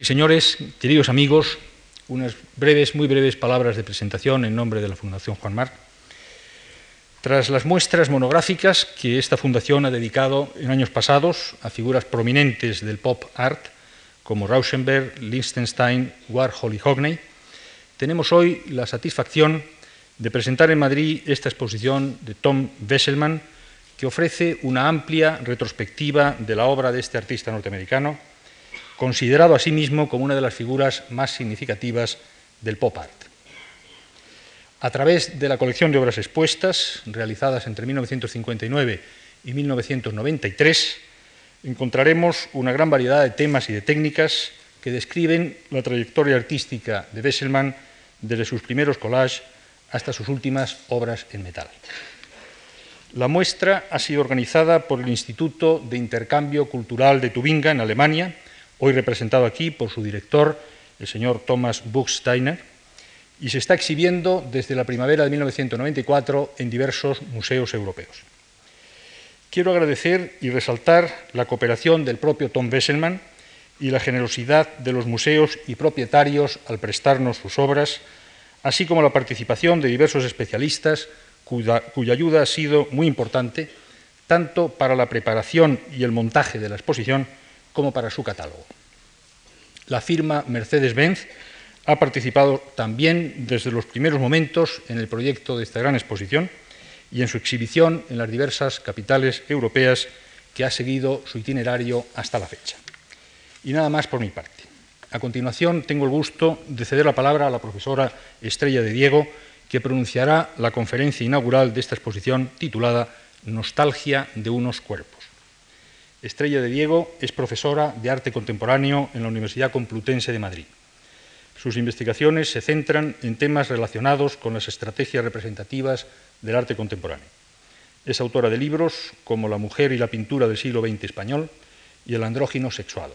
Señores, queridos amigos, unas breves, muy breves palabras de presentación en nombre de la Fundación Juan Marc. Tras las muestras monográficas que esta fundación ha dedicado en años pasados a figuras prominentes del pop art, como Rauschenberg, Liechtenstein, Warhol y Hockney, tenemos hoy la satisfacción de presentar en Madrid esta exposición de Tom Wesselmann, que ofrece una amplia retrospectiva de la obra de este artista norteamericano, considerado asimismo como una de las figuras más significativas del pop art. A través de la colección de obras expuestas, realizadas entre 1959 y 1993, encontraremos una gran variedad de temas y de técnicas que describen la trayectoria artística de Wesselmann desde sus primeros collages hasta sus últimas obras en metal. La muestra ha sido organizada por el Instituto de Intercambio Cultural de Tubinga, en Alemania, hoy representado aquí por su director, el señor Thomas Buchsteiner, y se está exhibiendo desde la primavera de 1994 en diversos museos europeos. Quiero agradecer y resaltar la cooperación del propio Tom Wesselmann y la generosidad de los museos y propietarios al prestarnos sus obras, así como la participación de diversos especialistas cuya, ayuda ha sido muy importante tanto para la preparación y el montaje de la exposición como para su catálogo. La firma Mercedes-Benz ha participado también desde los primeros momentos en el proyecto de esta gran exposición y en su exhibición en las diversas capitales europeas que ha seguido su itinerario hasta la fecha. Y nada más por mi parte. A continuación, tengo el gusto de ceder la palabra a la profesora Estrella de Diego, que pronunciará la conferencia inaugural de esta exposición titulada Nostalgia de unos cuerpos. Estrella de Diego es profesora de arte contemporáneo en la Universidad Complutense de Madrid. Sus investigaciones se centran en temas relacionados con las estrategias representativas del arte contemporáneo. Es autora de libros como La mujer y la pintura del siglo XX español y El andrógino sexuado.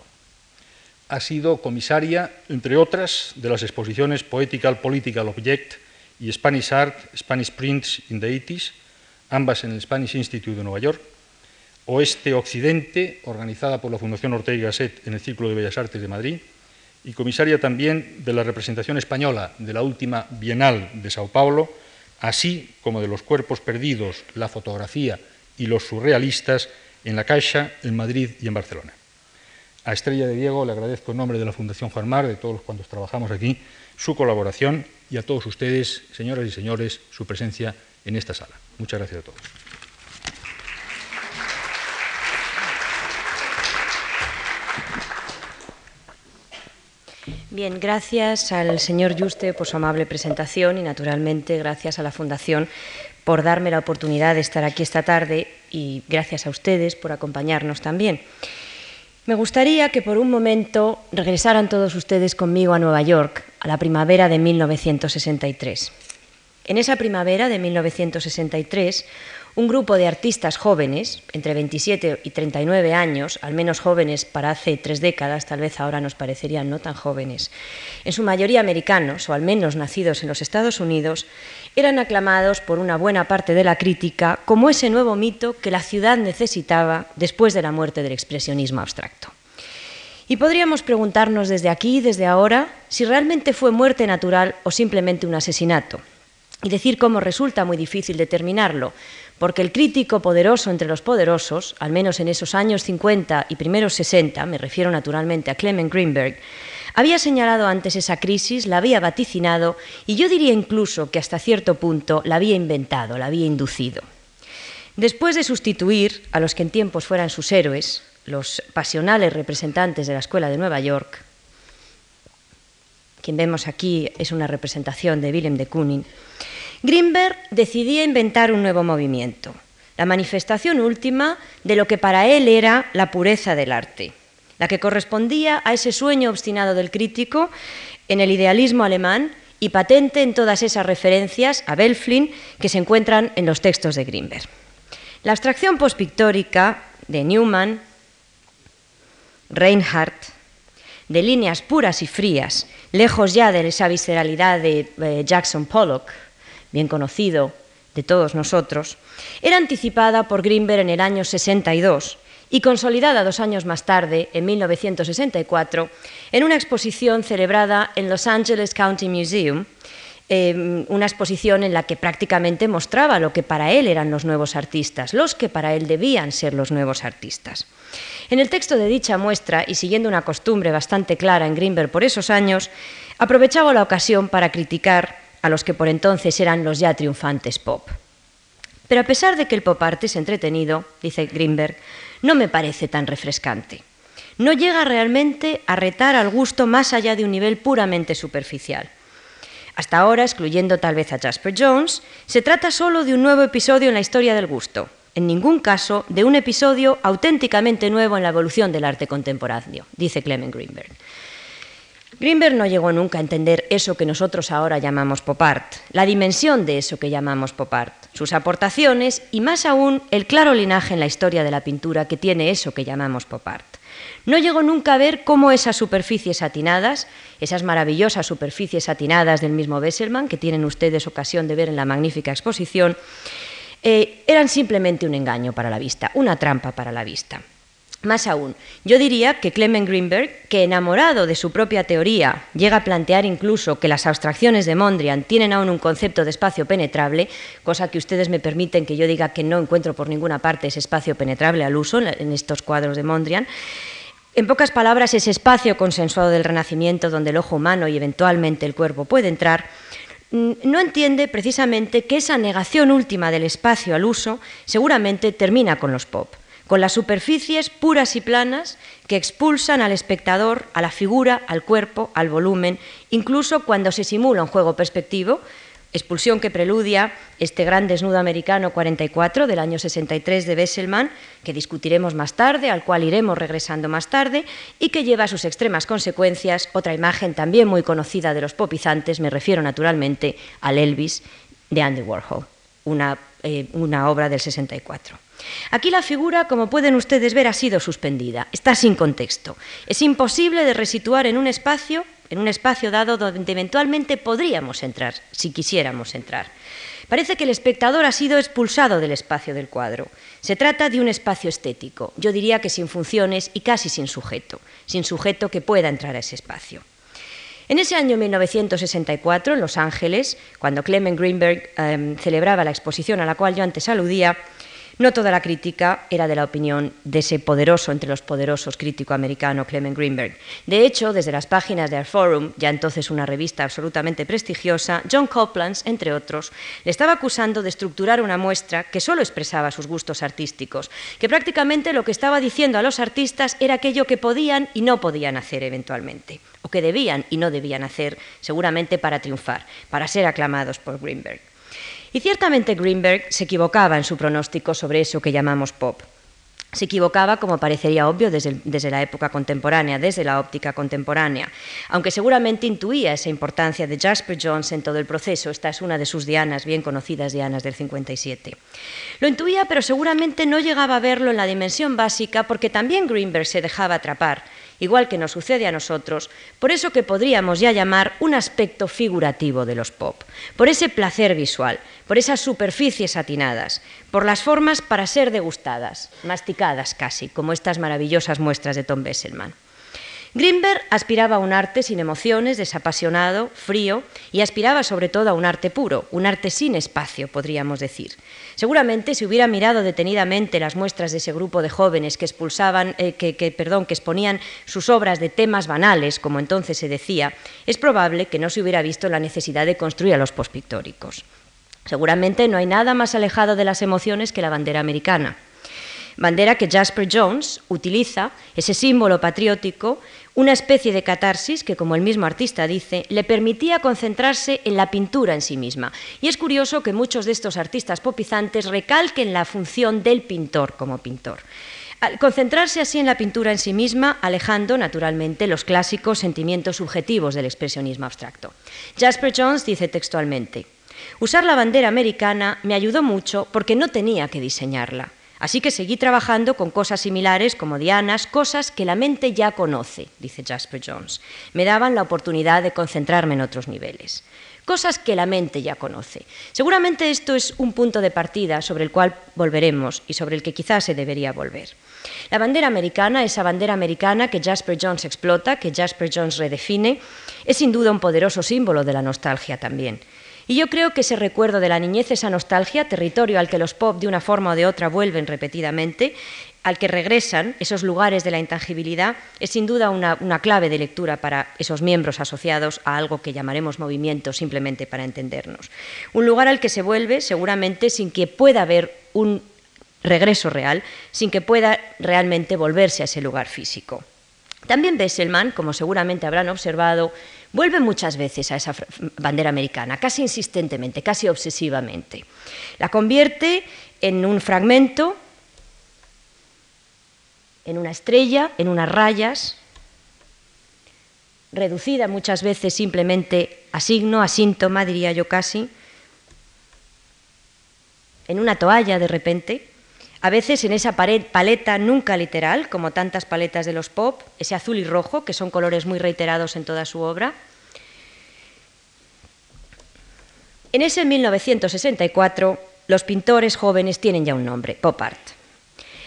Ha sido comisaria, entre otras, de las exposiciones Poetical Political Object y Spanish Art, Spanish Prints in the 80s, ambas en el Spanish Institute de Nueva York, Oeste-Occidente, organizada por la Fundación Ortega y Gasset en el Círculo de Bellas Artes de Madrid, y comisaria también de la representación española de la última Bienal de Sao Paulo, así como de los cuerpos perdidos, la fotografía y los surrealistas en La Caixa, en Madrid y en Barcelona. A Estrella de Diego le agradezco en nombre de la Fundación Juan Mar, de todos los cuantos trabajamos aquí, su colaboración y a todos ustedes, señoras y señores, su presencia en esta sala. Muchas gracias a todos. Bien, gracias al señor Juste por su amable presentación y, naturalmente, gracias a la Fundación por darme la oportunidad de estar aquí esta tarde y gracias a ustedes por acompañarnos también. Me gustaría que por un momento regresaran todos ustedes conmigo a Nueva York, a la primavera de 1963. En esa primavera de 1963, un grupo de artistas jóvenes, entre 27 y 39 años, al menos jóvenes para hace tres décadas, tal vez ahora nos parecerían no tan jóvenes, en su mayoría americanos o al menos nacidos en los Estados Unidos, eran aclamados por una buena parte de la crítica como ese nuevo mito que la ciudad necesitaba después de la muerte del expresionismo abstracto. Y podríamos preguntarnos desde aquí, desde ahora, si realmente fue muerte natural o simplemente un asesinato. Y decir cómo resulta muy difícil determinarlo, porque el crítico poderoso entre los poderosos, al menos en esos años 50 y primeros 60, me refiero naturalmente a Clement Greenberg, había señalado antes esa crisis, la había vaticinado y yo diría incluso que hasta cierto punto la había inventado, la había inducido. Después de sustituir a los que en tiempos fueran sus héroes, los pasionales representantes de la Escuela de Nueva York, quien vemos aquí es una representación de Willem de Kooning, Greenberg decidía inventar un nuevo movimiento, la manifestación última de lo que para él era la pureza del arte, la que correspondía a ese sueño obstinado del crítico en el idealismo alemán y patente en todas esas referencias a Belflin que se encuentran en los textos de Greenberg. La abstracción postpictórica de Newman, Reinhardt, de líneas puras y frías, lejos ya de esa visceralidad de eh, Jackson Pollock, bien conocido de todos nosotros, era anticipada por Greenberg en el año 62 y consolidada dos años más tarde, en 1964, en una exposición celebrada en Los Angeles County Museum, em, una exposición en la que prácticamente mostraba lo que para él eran los nuevos artistas, los que para él debían ser los nuevos artistas. En el texto de dicha muestra, y siguiendo una costumbre bastante clara en Greenberg por esos años, aprovechaba la ocasión para criticar a los que por entonces eran los ya triunfantes pop. Pero a pesar de que el pop art es entretenido, dice Greenberg, no me parece tan refrescante. No llega realmente a retar al gusto más allá de un nivel puramente superficial. Hasta ahora, excluyendo tal vez a Jasper Jones, se trata solo de un nuevo episodio en la historia del gusto, en ningún caso de un episodio auténticamente nuevo en la evolución del arte contemporáneo, dice Clement Greenberg. Greenberg no llegó nunca a entender eso que nosotros ahora llamamos pop art, la dimensión de eso que llamamos pop art, sus aportaciones y más aún el claro linaje en la historia de la pintura que tiene eso que llamamos pop art. No llegó nunca a ver cómo esas superficies satinadas, esas maravillosas superficies satinadas del mismo Besselman, que tienen ustedes ocasión de ver en la magnífica exposición, eh, eran simplemente un engaño para la vista, una trampa para la vista. Más aún, yo diría que Clement Greenberg, que enamorado de su propia teoría, llega a plantear incluso que las abstracciones de Mondrian tienen aún un concepto de espacio penetrable, cosa que ustedes me permiten que yo diga que no encuentro por ninguna parte ese espacio penetrable al uso en estos cuadros de Mondrian. En pocas palabras, ese espacio consensuado del Renacimiento donde el ojo humano y eventualmente el cuerpo puede entrar, no entiende precisamente que esa negación última del espacio al uso seguramente termina con los pop con las superficies puras y planas que expulsan al espectador, a la figura, al cuerpo, al volumen, incluso cuando se simula un juego perspectivo, expulsión que preludia este gran desnudo americano 44 del año 63 de Besselman, que discutiremos más tarde, al cual iremos regresando más tarde, y que lleva a sus extremas consecuencias otra imagen también muy conocida de los popizantes, me refiero naturalmente al Elvis de Andy Warhol, una, eh, una obra del 64. Aquí la figura, como pueden ustedes ver, ha sido suspendida, está sin contexto. Es imposible de resituar en un espacio, en un espacio dado donde eventualmente podríamos entrar, si quisiéramos entrar. Parece que el espectador ha sido expulsado del espacio del cuadro. Se trata de un espacio estético, yo diría que sin funciones y casi sin sujeto, sin sujeto que pueda entrar a ese espacio. En ese año 1964, en Los Ángeles, cuando Clement Greenberg em, celebraba la exposición a la cual yo antes aludía, no toda la crítica era de la opinión de ese poderoso entre los poderosos crítico americano Clement Greenberg. De hecho, desde las páginas de Art Forum, ya entonces una revista absolutamente prestigiosa, John Copland, entre otros, le estaba acusando de estructurar una muestra que solo expresaba sus gustos artísticos, que prácticamente lo que estaba diciendo a los artistas era aquello que podían y no podían hacer eventualmente, o que debían y no debían hacer, seguramente para triunfar, para ser aclamados por Greenberg. Y ciertamente Greenberg se equivocaba en su pronóstico sobre eso que llamamos pop. Se equivocaba, como parecería obvio, desde, desde, la época contemporánea, desde la óptica contemporánea, aunque seguramente intuía esa importancia de Jasper Jones en todo el proceso. Esta es una de sus dianas, bien conocidas dianas del 57. Lo intuía, pero seguramente no llegaba a verlo en la dimensión básica porque también Greenberg se dejaba atrapar igual que nos sucede a nosotros, por eso que podríamos ya llamar un aspecto figurativo de los pop, por ese placer visual, por esas superficies satinadas, por las formas para ser degustadas, masticadas casi, como estas maravillosas muestras de Tom Besselman. Greenberg aspiraba a un arte sin emociones, desapasionado, frío, y aspiraba sobre todo a un arte puro, un arte sin espacio, podríamos decir. Seguramente si hubiera mirado detenidamente las muestras de ese grupo de jóvenes que expulsaban, eh, que, perdón, que exponían sus obras de temas banales, como entonces se decía, es probable que no se hubiera visto la necesidad de construir a los postpictóricos. Seguramente no hay nada más alejado de las emociones que la bandera americana bandera que Jasper Jones utiliza, ese símbolo patriótico, una especie de catarsis que, como el mismo artista dice, le permitía concentrarse en la pintura en sí misma. Y es curioso que muchos de estos artistas popizantes recalquen la función del pintor como pintor. Al concentrarse así en la pintura en sí misma, alejando naturalmente los clásicos sentimientos subjetivos del expresionismo abstracto. Jasper Jones dice textualmente, Usar la bandera americana me ayudó mucho porque no tenía que diseñarla. Así que seguí trabajando con cosas similares como dianas, cosas que la mente ya conoce, dice Jasper Jones. Me daban la oportunidad de concentrarme en otros niveles. Cosas que la mente ya conoce. Seguramente esto es un punto de partida sobre el cual volveremos y sobre el que quizás se debería volver. La bandera americana, esa bandera americana que Jasper Jones explota, que Jasper Jones redefine, es sin duda un poderoso símbolo de la nostalgia también. Y yo creo que ese recuerdo de la niñez, esa nostalgia, territorio al que los pop de una forma o de otra vuelven repetidamente, al que regresan esos lugares de la intangibilidad, es sin duda una, clave de lectura para esos miembros asociados a algo que llamaremos movimiento simplemente para entendernos. Un lugar al que se vuelve seguramente sin que pueda haber un regreso real, sin que pueda realmente volverse a ese lugar físico. También Besselman, como seguramente habrán observado, vuelve muchas veces a esa bandera americana, casi insistentemente, casi obsesivamente. La convierte en un fragmento, en una estrella, en unas rayas, reducida muchas veces simplemente a signo, a síntoma, diría yo casi, en una toalla de repente, a veces en esa paleta nunca literal, como tantas paletas de los pop, ese azul y rojo, que son colores muy reiterados en toda su obra. En ese 1964, los pintores jóvenes tienen ya un nombre, pop art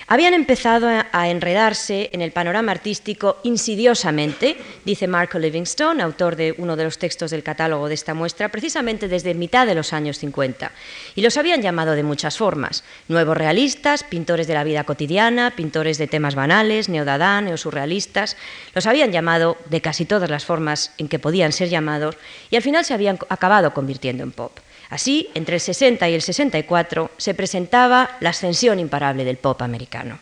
habían empezado a enredarse en el panorama artístico insidiosamente, dice Marco Livingstone, autor de uno de los textos del catálogo de esta muestra, precisamente desde mitad de los años 50. Y los habían llamado de muchas formas, nuevos realistas, pintores de la vida cotidiana, pintores de temas banales, neodadá, neosurrealistas, los habían llamado de casi todas las formas en que podían ser llamados y al final se habían acabado convirtiendo en pop. Así, entre el 60 y el 64 se presentaba la ascensión imparable del pop americano.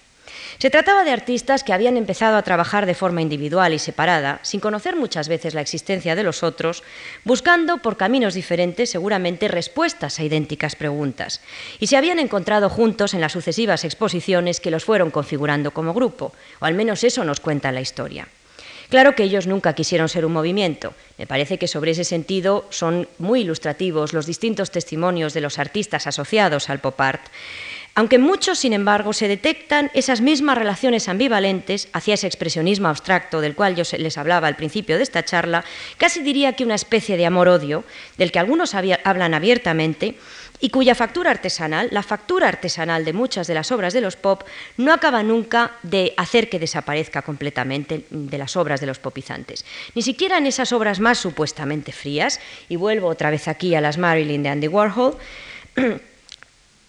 Se trataba de artistas que habían empezado a trabajar de forma individual y separada, sin conocer muchas veces la existencia de los otros, buscando por caminos diferentes seguramente respuestas a idénticas preguntas, y se habían encontrado juntos en las sucesivas exposiciones que los fueron configurando como grupo, o al menos eso nos cuenta la historia. Claro que ellos nunca quisieron ser un movimiento. Me parece que sobre ese sentido son muy ilustrativos los distintos testimonios de los artistas asociados al pop art, aunque muchos, sin embargo, se detectan esas mismas relaciones ambivalentes hacia ese expresionismo abstracto del cual yo les hablaba al principio de esta charla, casi diría que una especie de amor-odio, del que algunos hablan abiertamente, y cuya factura artesanal, la factura artesanal de muchas de las obras de los pop, no acaba nunca de hacer que desaparezca completamente de las obras de los popizantes. Ni siquiera en esas obras más supuestamente frías, y vuelvo otra vez aquí a las Marilyn de Andy Warhol,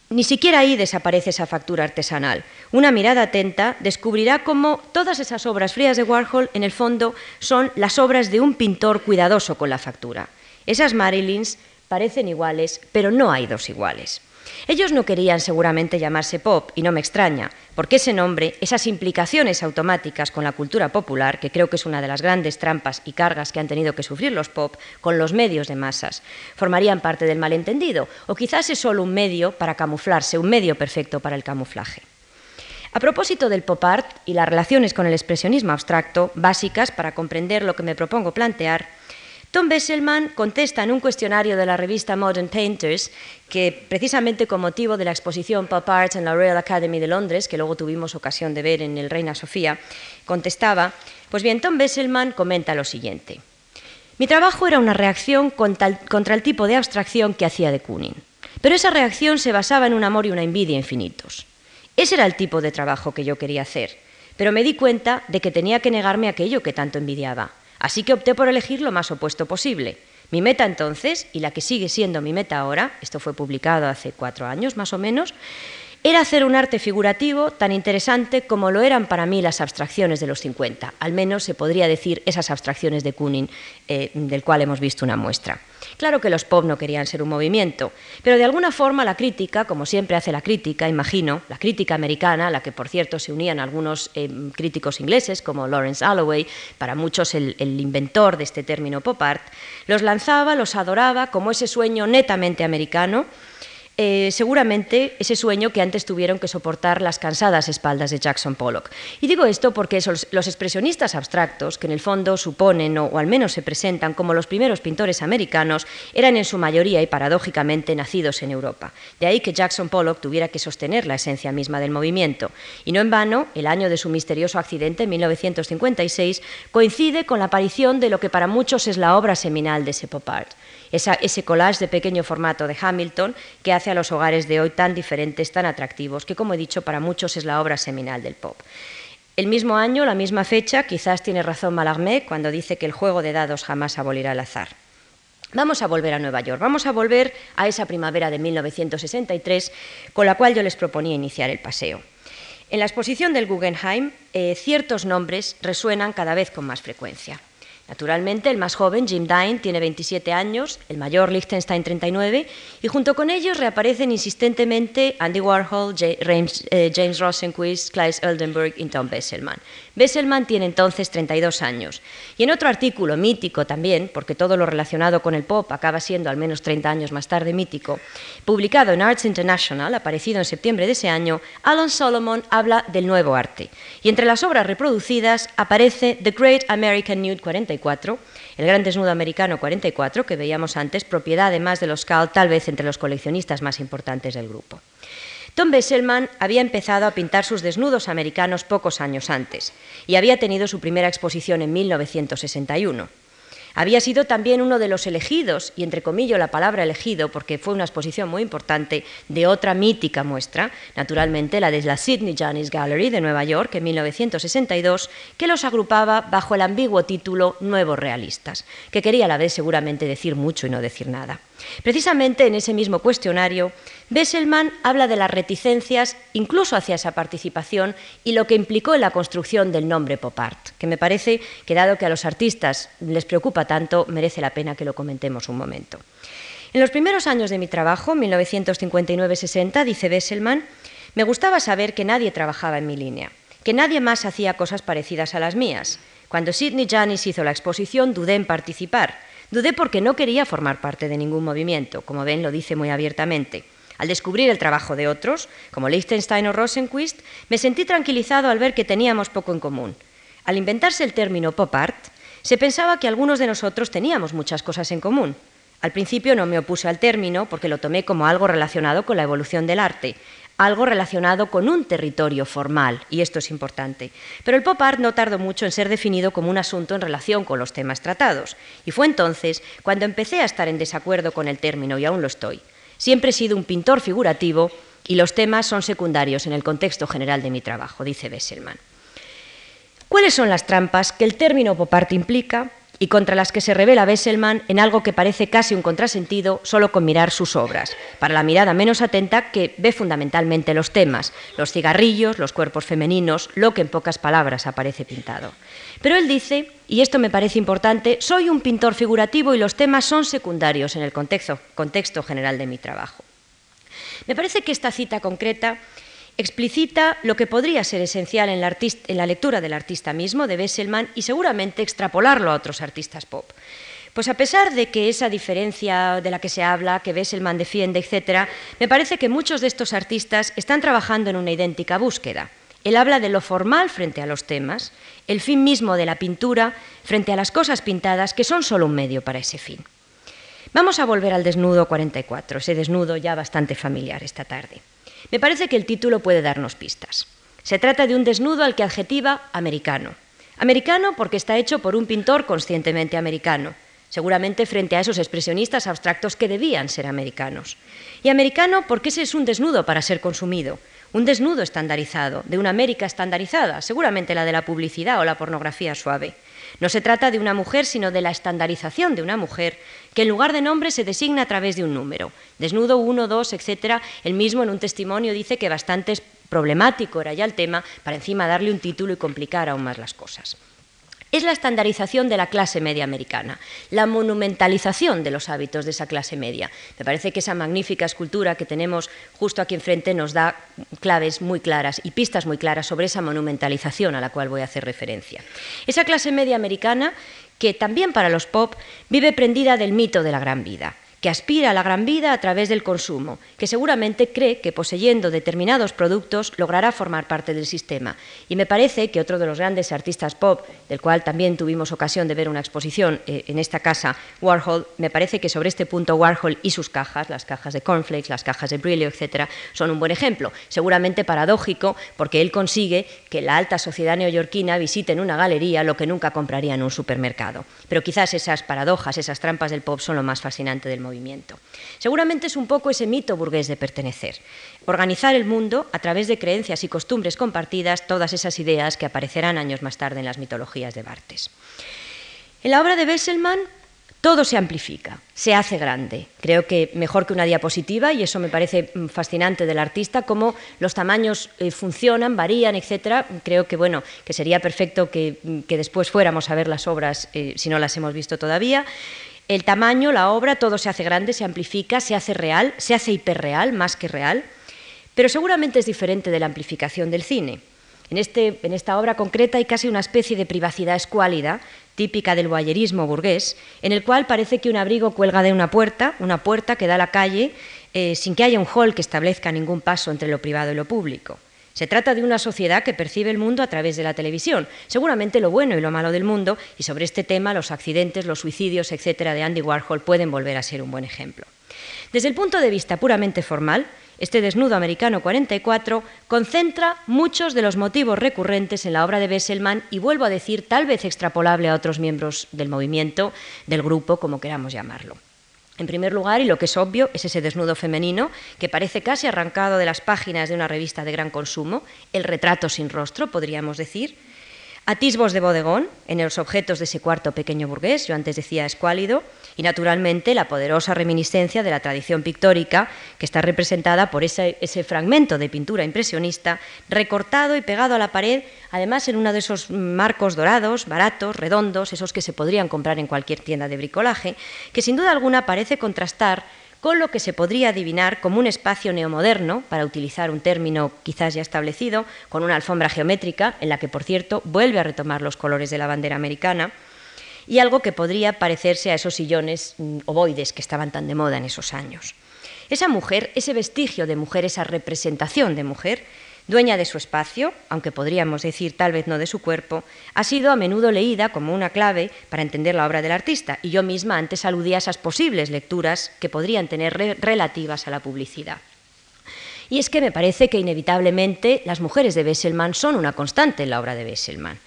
ni siquiera ahí desaparece esa factura artesanal. Una mirada atenta descubrirá cómo todas esas obras frías de Warhol, en el fondo, son las obras de un pintor cuidadoso con la factura. Esas Marilyns parecen iguales, pero no hay dos iguales. Ellos no querían seguramente llamarse pop, y no me extraña, porque ese nombre, esas implicaciones automáticas con la cultura popular, que creo que es una de las grandes trampas y cargas que han tenido que sufrir los pop con los medios de masas, formarían parte del malentendido, o quizás es solo un medio para camuflarse, un medio perfecto para el camuflaje. A propósito del pop art y las relaciones con el expresionismo abstracto, básicas para comprender lo que me propongo plantear, Tom Besselman contesta en un cuestionario de la revista Modern Painters que precisamente con motivo de la exposición Pop Art en la Royal Academy de Londres, que luego tuvimos ocasión de ver en el Reina Sofía, contestaba, pues bien, Tom Besselman comenta lo siguiente. Mi trabajo era una reacción contra el tipo de abstracción que hacía de Kooning, pero esa reacción se basaba en un amor y una envidia infinitos. Ese era el tipo de trabajo que yo quería hacer, pero me di cuenta de que tenía que negarme aquello que tanto envidiaba, Así que opté por elegir lo más opuesto posible. Mi meta entonces, y la que sigue siendo mi meta ahora, esto fue publicado hace cuatro años más o menos, era hacer un arte figurativo tan interesante como lo eran para mí las abstracciones de los 50, al menos se podría decir esas abstracciones de Kooning, eh, del cual hemos visto una muestra. Claro que los pop no querían ser un movimiento, pero de alguna forma la crítica, como siempre hace la crítica, imagino, la crítica americana, a la que por cierto se unían algunos eh, críticos ingleses como Lawrence Alloway, para muchos el inventor de este término pop art, los lanzaba, los adoraba como ese sueño netamente americano eh, seguramente ese sueño que antes tuvieron que soportar las cansadas espaldas de Jackson Pollock. Y digo esto porque los expresionistas abstractos, que en el fondo suponen o, al menos se presentan como los primeros pintores americanos, eran en su mayoría y paradójicamente nacidos en Europa. De ahí que Jackson Pollock tuviera que sostener la esencia misma del movimiento. Y no en vano, el año de su misterioso accidente, en 1956, coincide con la aparición de lo que para muchos es la obra seminal de ese pop ese collage de pequeño formato de Hamilton que hace a los hogares de hoy tan diferentes, tan atractivos, que como he dicho, para muchos es la obra seminal del pop. El mismo año, la misma fecha, quizás tiene razón Mallarmé cuando dice que el juego de dados jamás abolirá el azar. Vamos a volver a Nueva York, vamos a volver a esa primavera de 1963 con la cual yo les proponía iniciar el paseo. En la exposición del Guggenheim, eh, ciertos nombres resuenan cada vez con más frecuencia. Naturalmente, el más joven, Jim Dine, tiene 27 años, el mayor, Liechtenstein, 39, y junto con ellos reaparecen insistentemente Andy Warhol, James, eh, James Rosenquist, Claes Oldenburg y Tom Besselman. Besselman tiene entonces 32 años. Y en otro artículo mítico también, porque todo lo relacionado con el pop acaba siendo al menos 30 años más tarde mítico, publicado en Arts International, aparecido en septiembre de ese año, Alan Solomon habla del nuevo arte. Y entre las obras reproducidas aparece The Great American Nude 44, el gran desnudo americano 44, que veíamos antes, propiedad además de los Cal, tal vez entre los coleccionistas más importantes del grupo. Tom Besselman había empezado a pintar sus desnudos americanos pocos años antes y había tenido su primera exposición en 1961. Había sido también uno de los elegidos, y entre comillas la palabra elegido, porque fue una exposición muy importante, de otra mítica muestra, naturalmente la de la Sydney Janis Gallery de Nueva York en 1962, que los agrupaba bajo el ambiguo título Nuevos Realistas, que quería a la vez seguramente decir mucho y no decir nada. Precisamente en ese mismo cuestionario, Besselman habla de las reticencias incluso hacia esa participación y lo que implicó en la construcción del nombre pop art, que me parece que dado que a los artistas les preocupa tanto, merece la pena que lo comentemos un momento. En los primeros años de mi trabajo, 1959-60, dice Besselman, me gustaba saber que nadie trabajaba en mi línea, que nadie más hacía cosas parecidas a las mías. Cuando Sidney Janis hizo la exposición, dudé en participar Dudé porque no quería formar parte de ningún movimiento, como ven lo dice muy abiertamente. Al descubrir el trabajo de otros, como Liechtenstein o Rosenquist, me sentí tranquilizado al ver que teníamos poco en común. Al inventarse el término pop art, se pensaba que algunos de nosotros teníamos muchas cosas en común. Al principio no me opuse al término porque lo tomé como algo relacionado con la evolución del arte, algo relacionado con un territorio formal, y esto es importante. Pero el pop art no tardó mucho en ser definido como un asunto en relación con los temas tratados, y fue entonces cuando empecé a estar en desacuerdo con el término, y aún lo estoy. Siempre he sido un pintor figurativo y los temas son secundarios en el contexto general de mi trabajo, dice Besselman. ¿Cuáles son las trampas que el término pop art implica? Y contra las que se revela Besselman en algo que parece casi un contrasentido solo con mirar sus obras, para la mirada menos atenta que ve fundamentalmente los temas, los cigarrillos, los cuerpos femeninos, lo que en pocas palabras aparece pintado. Pero él dice, y esto me parece importante, soy un pintor figurativo y los temas son secundarios en el contexto, contexto general de mi trabajo. Me parece que esta cita concreta explicita lo que podría ser esencial en la, lectura del artista mismo, de Besselman, y seguramente extrapolarlo a otros artistas pop. Pues a pesar de que esa diferencia de la que se habla, que Besselman defiende, etc., me parece que muchos de estos artistas están trabajando en una idéntica búsqueda. Él habla de lo formal frente a los temas, el fin mismo de la pintura frente a las cosas pintadas que son solo un medio para ese fin. Vamos a volver al desnudo 44, ese desnudo ya bastante familiar esta tarde. Me parece que el título puede darnos pistas. Se trata de un desnudo al que adjetiva americano. Americano porque está hecho por un pintor conscientemente americano, seguramente frente a esos expresionistas abstractos que debían ser americanos. Y americano porque ese es un desnudo para ser consumido, un desnudo estandarizado, de una América estandarizada, seguramente la de la publicidad o la pornografía suave. No se trata de una mujer, sino de la estandarización de una mujer, que en lugar de nombre se designa a través de un número. Desnudo 1, 2, etc. El mismo en un testimonio dice que bastante problemático era ya el tema para encima darle un título y complicar aún más las cosas es la estandarización de la clase media americana, la monumentalización de los hábitos de esa clase media. Me parece que esa magnífica escultura que tenemos justo aquí enfrente nos da claves muy claras y pistas muy claras sobre esa monumentalización a la cual voy a hacer referencia. Esa clase media americana que también para los pop vive prendida del mito de la gran vida que aspira a la gran vida a través del consumo, que seguramente cree que poseyendo determinados productos logrará formar parte del sistema. Y me parece que otro de los grandes artistas pop, del cual también tuvimos ocasión de ver una exposición eh, en esta casa, Warhol, me parece que sobre este punto Warhol y sus cajas, las cajas de cornflakes, las cajas de Brillo, etcétera, son un buen ejemplo. Seguramente paradójico, porque él consigue que la alta sociedad neoyorquina visite en una galería lo que nunca compraría en un supermercado. Pero quizás esas paradojas, esas trampas del pop son lo más fascinante del movimiento. Seguramente es un poco ese mito burgués de pertenecer, organizar el mundo a través de creencias y costumbres compartidas, todas esas ideas que aparecerán años más tarde en las mitologías de Bartes. En la obra de Besselman todo se amplifica, se hace grande. Creo que mejor que una diapositiva, y eso me parece mm, fascinante del artista, cómo los tamaños eh, funcionan, varían, etcétera. Creo que bueno, que sería perfecto que, mm, después fuéramos a ver las obras eh, si no las hemos visto todavía. El tamaño, la obra, todo se hace grande, se amplifica, se hace real, se hace hiperreal más que real, pero seguramente es diferente de la amplificación del cine. En, este, en esta obra concreta hay casi una especie de privacidad escuálida típica del boyerismo burgués, en el cual parece que un abrigo cuelga de una puerta, una puerta que da a la calle, eh, sin que haya un hall que establezca ningún paso entre lo privado y lo público. Se trata de una sociedad que percibe el mundo a través de la televisión, seguramente lo bueno y lo malo del mundo, y sobre este tema los accidentes, los suicidios, etcétera, de Andy Warhol pueden volver a ser un buen ejemplo. Desde el punto de vista puramente formal, este desnudo americano 44 concentra muchos de los motivos recurrentes en la obra de Besselman y vuelvo a decir, tal vez extrapolable a otros miembros del movimiento, del grupo, como queramos llamarlo. En primer lugar, y lo que es obvio, es ese desnudo femenino que parece casi arrancado de las páginas de una revista de gran consumo, el retrato sin rostro, podríamos decir, atisbos de bodegón en los objetos de ese cuarto pequeño burgués, yo antes decía escuálido, y naturalmente la poderosa reminiscencia de la tradición pictórica que está representada por ese, fragmento de pintura impresionista recortado y pegado a la pared, además en uno de esos marcos dorados, baratos, redondos, esos que se podrían comprar en cualquier tienda de bricolaje, que sin duda alguna parece contrastar con lo que se podría adivinar como un espacio neomoderno, para utilizar un término quizás ya establecido, con una alfombra geométrica, en la que, por cierto, vuelve a retomar los colores de la bandera americana, y algo que podría parecerse a esos sillones mm, ovoides que estaban tan de moda en esos años. Esa mujer, ese vestigio de mujer, esa representación de mujer, dueña de su espacio, aunque podríamos decir tal vez no de su cuerpo, ha sido a menudo leída como una clave para entender la obra del artista, y yo misma antes aludía a esas posibles lecturas que podrían tener relativas a la publicidad. Y es que me parece que inevitablemente las mujeres de Besselman son una constante en la obra de Besselman,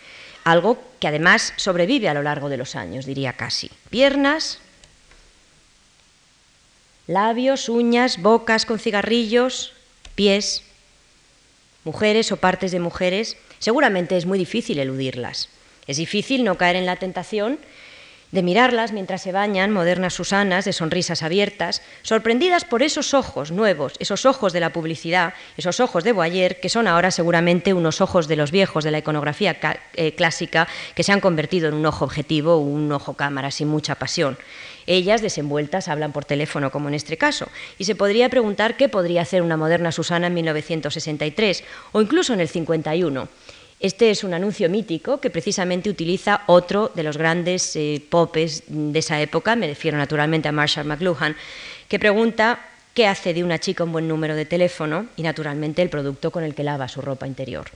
algo que además sobrevive a lo largo de los años, diría casi. Piernas, labios, uñas, bocas con cigarrillos, pies, mujeres o partes de mujeres, seguramente es muy difícil eludirlas. Es difícil no caer en la tentación de mirarlas mientras se bañan, modernas Susanas, de sonrisas abiertas, sorprendidas por esos ojos nuevos, esos ojos de la publicidad, esos ojos de Boyer, que son ahora seguramente unos ojos de los viejos de la iconografía eh, clásica, que se han convertido en un ojo objetivo, un ojo cámara sin mucha pasión. Ellas, desenvueltas, hablan por teléfono, como en este caso, y se podría preguntar qué podría hacer una moderna Susana en 1963 o incluso en el 51. Este es un anuncio mítico que precisamente utiliza otro de los grandes eh, popes de esa época, me refiero naturalmente a Marshall McLuhan, que pregunta qué hace de una chica un buen número de teléfono y naturalmente el producto con el que lava su ropa interior.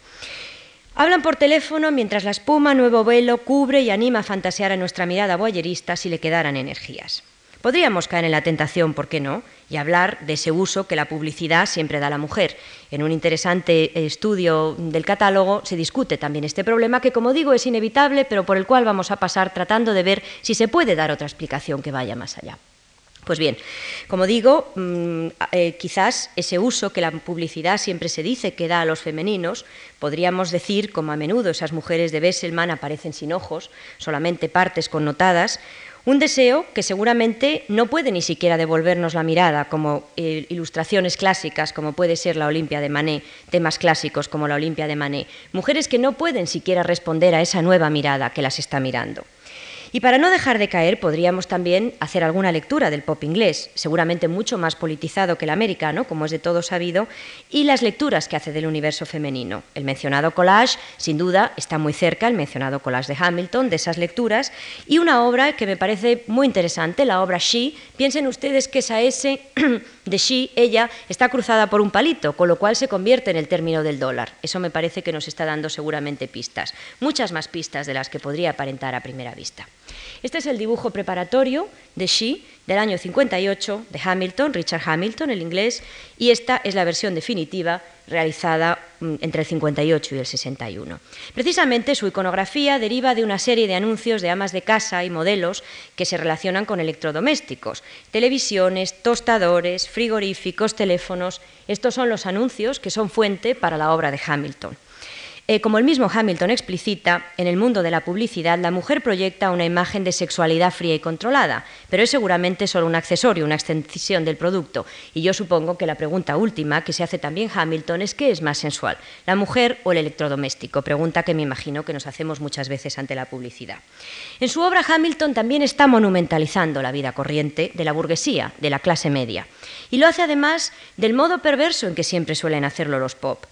Hablan por teléfono mientras la espuma Nuevo Velo cubre y anima a fantasear a nuestra mirada boyerista si le quedaran energías. Podríamos caer en la tentación, ¿por qué no?, y hablar de ese uso que la publicidad siempre da a la mujer. En un interesante estudio del catálogo se discute también este problema que, como digo, es inevitable, pero por el cual vamos a pasar tratando de ver si se puede dar otra explicación que vaya más allá. Pues bien, como digo, mm, eh, quizás ese uso que la publicidad siempre se dice que da a los femeninos, podríamos decir, como a menudo esas mujeres de Besselman aparecen sin ojos, solamente partes connotadas, un deseo que seguramente no puede ni siquiera devolvernos la mirada, como eh, ilustraciones clásicas, como puede ser la Olimpia de Manet, temas clásicos como la Olimpia de Manet, mujeres que no pueden siquiera responder a esa nueva mirada que las está mirando. Y para no dejar de caer, podríamos también hacer alguna lectura del pop inglés, seguramente mucho más politizado que el americano, como es de todo sabido, y las lecturas que hace del universo femenino. El mencionado collage, sin duda, está muy cerca, el mencionado collage de Hamilton, de esas lecturas, y una obra que me parece muy interesante, la obra She. Piensen ustedes que esa S de She, ella, está cruzada por un palito, con lo cual se convierte en el término del dólar. Eso me parece que nos está dando seguramente pistas, muchas más pistas de las que podría aparentar a primera vista. Este es el dibujo preparatorio de She del año 58 de Hamilton, Richard Hamilton, el inglés, y esta es la versión definitiva realizada mm, entre el 58 y el 61. Precisamente su iconografía deriva de una serie de anuncios de amas de casa y modelos que se relacionan con electrodomésticos, televisiones, tostadores, frigoríficos, teléfonos. Estos son los anuncios que son fuente para la obra de Hamilton. Eh, como el mismo Hamilton explicita, en el mundo de la publicidad la mujer proyecta una imagen de sexualidad fría y controlada, pero es seguramente solo un accesorio, una extensión del producto. Y yo supongo que la pregunta última que se hace también Hamilton es ¿qué es más sensual, la mujer o el electrodoméstico? Pregunta que me imagino que nos hacemos muchas veces ante la publicidad. En su obra Hamilton también está monumentalizando la vida corriente de la burguesía, de la clase media. Y lo hace además del modo perverso en que siempre suelen hacerlo los pop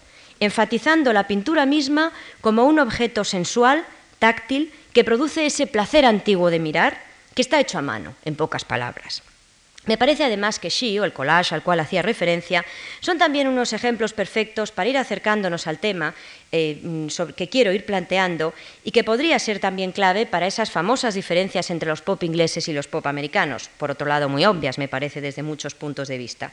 enfatizando la pintura misma como un objeto sensual, táctil, que produce ese placer antiguo de mirar, que está hecho a mano, en pocas palabras. Me parece además que She, o el collage al cual hacía referencia, son también unos ejemplos perfectos para ir acercándonos al tema eh, mm, que quiero ir planteando y que podría ser también clave para esas famosas diferencias entre los pop ingleses y los pop americanos, por otro lado muy obvias, me parece, desde muchos puntos de vista.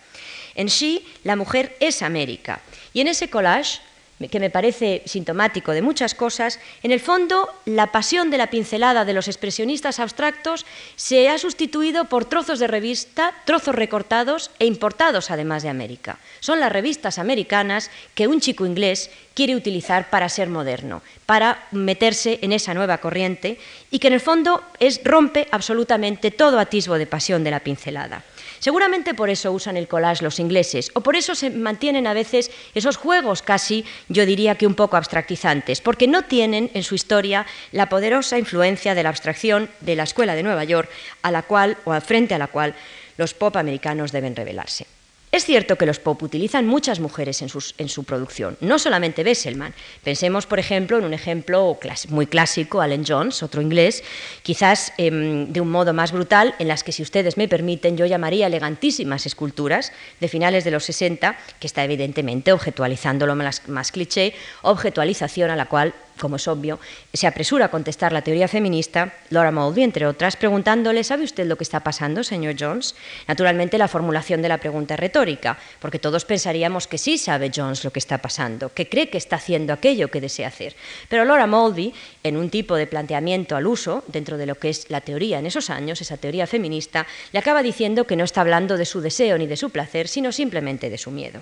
En She, la mujer es América, y en ese collage que me parece sintomático de muchas cosas, en el fondo la pasión de la pincelada de los expresionistas abstractos se ha sustituido por trozos de revista, trozos recortados e importados además de América. Son las revistas americanas que un chico inglés quiere utilizar para ser moderno, para meterse en esa nueva corriente y que en el fondo es, rompe absolutamente todo atisbo de pasión de la pincelada. Seguramente por eso usan el collage los ingleses, o por eso se mantienen a veces esos juegos casi, yo diría que un poco abstractizantes, porque no tienen en su historia la poderosa influencia de la abstracción de la Escuela de Nueva York, a la cual o al frente a la cual los pop americanos deben revelarse. Es cierto que los pop utilizan muchas mujeres en, su producción, no solamente Besselman. Pensemos, por ejemplo, en un ejemplo muy clásico, Allen Jones, otro inglés, quizás em, de un modo más brutal, en las que, si ustedes me permiten, yo llamaría elegantísimas esculturas de finales de los 60, que está evidentemente objetualizando lo más cliché, objetualización a la cual como es obvio, se apresura a contestar la teoría feminista, Laura Mulvey, entre otras, preguntándole, ¿sabe usted lo que está pasando, señor Jones? Naturalmente la formulación de la pregunta es retórica, porque todos pensaríamos que sí sabe Jones lo que está pasando, que cree que está haciendo aquello que desea hacer. Pero Laura Mulvey, en un tipo de planteamiento al uso, dentro de lo que es la teoría en esos años, esa teoría feminista, le acaba diciendo que no está hablando de su deseo ni de su placer, sino simplemente de su miedo.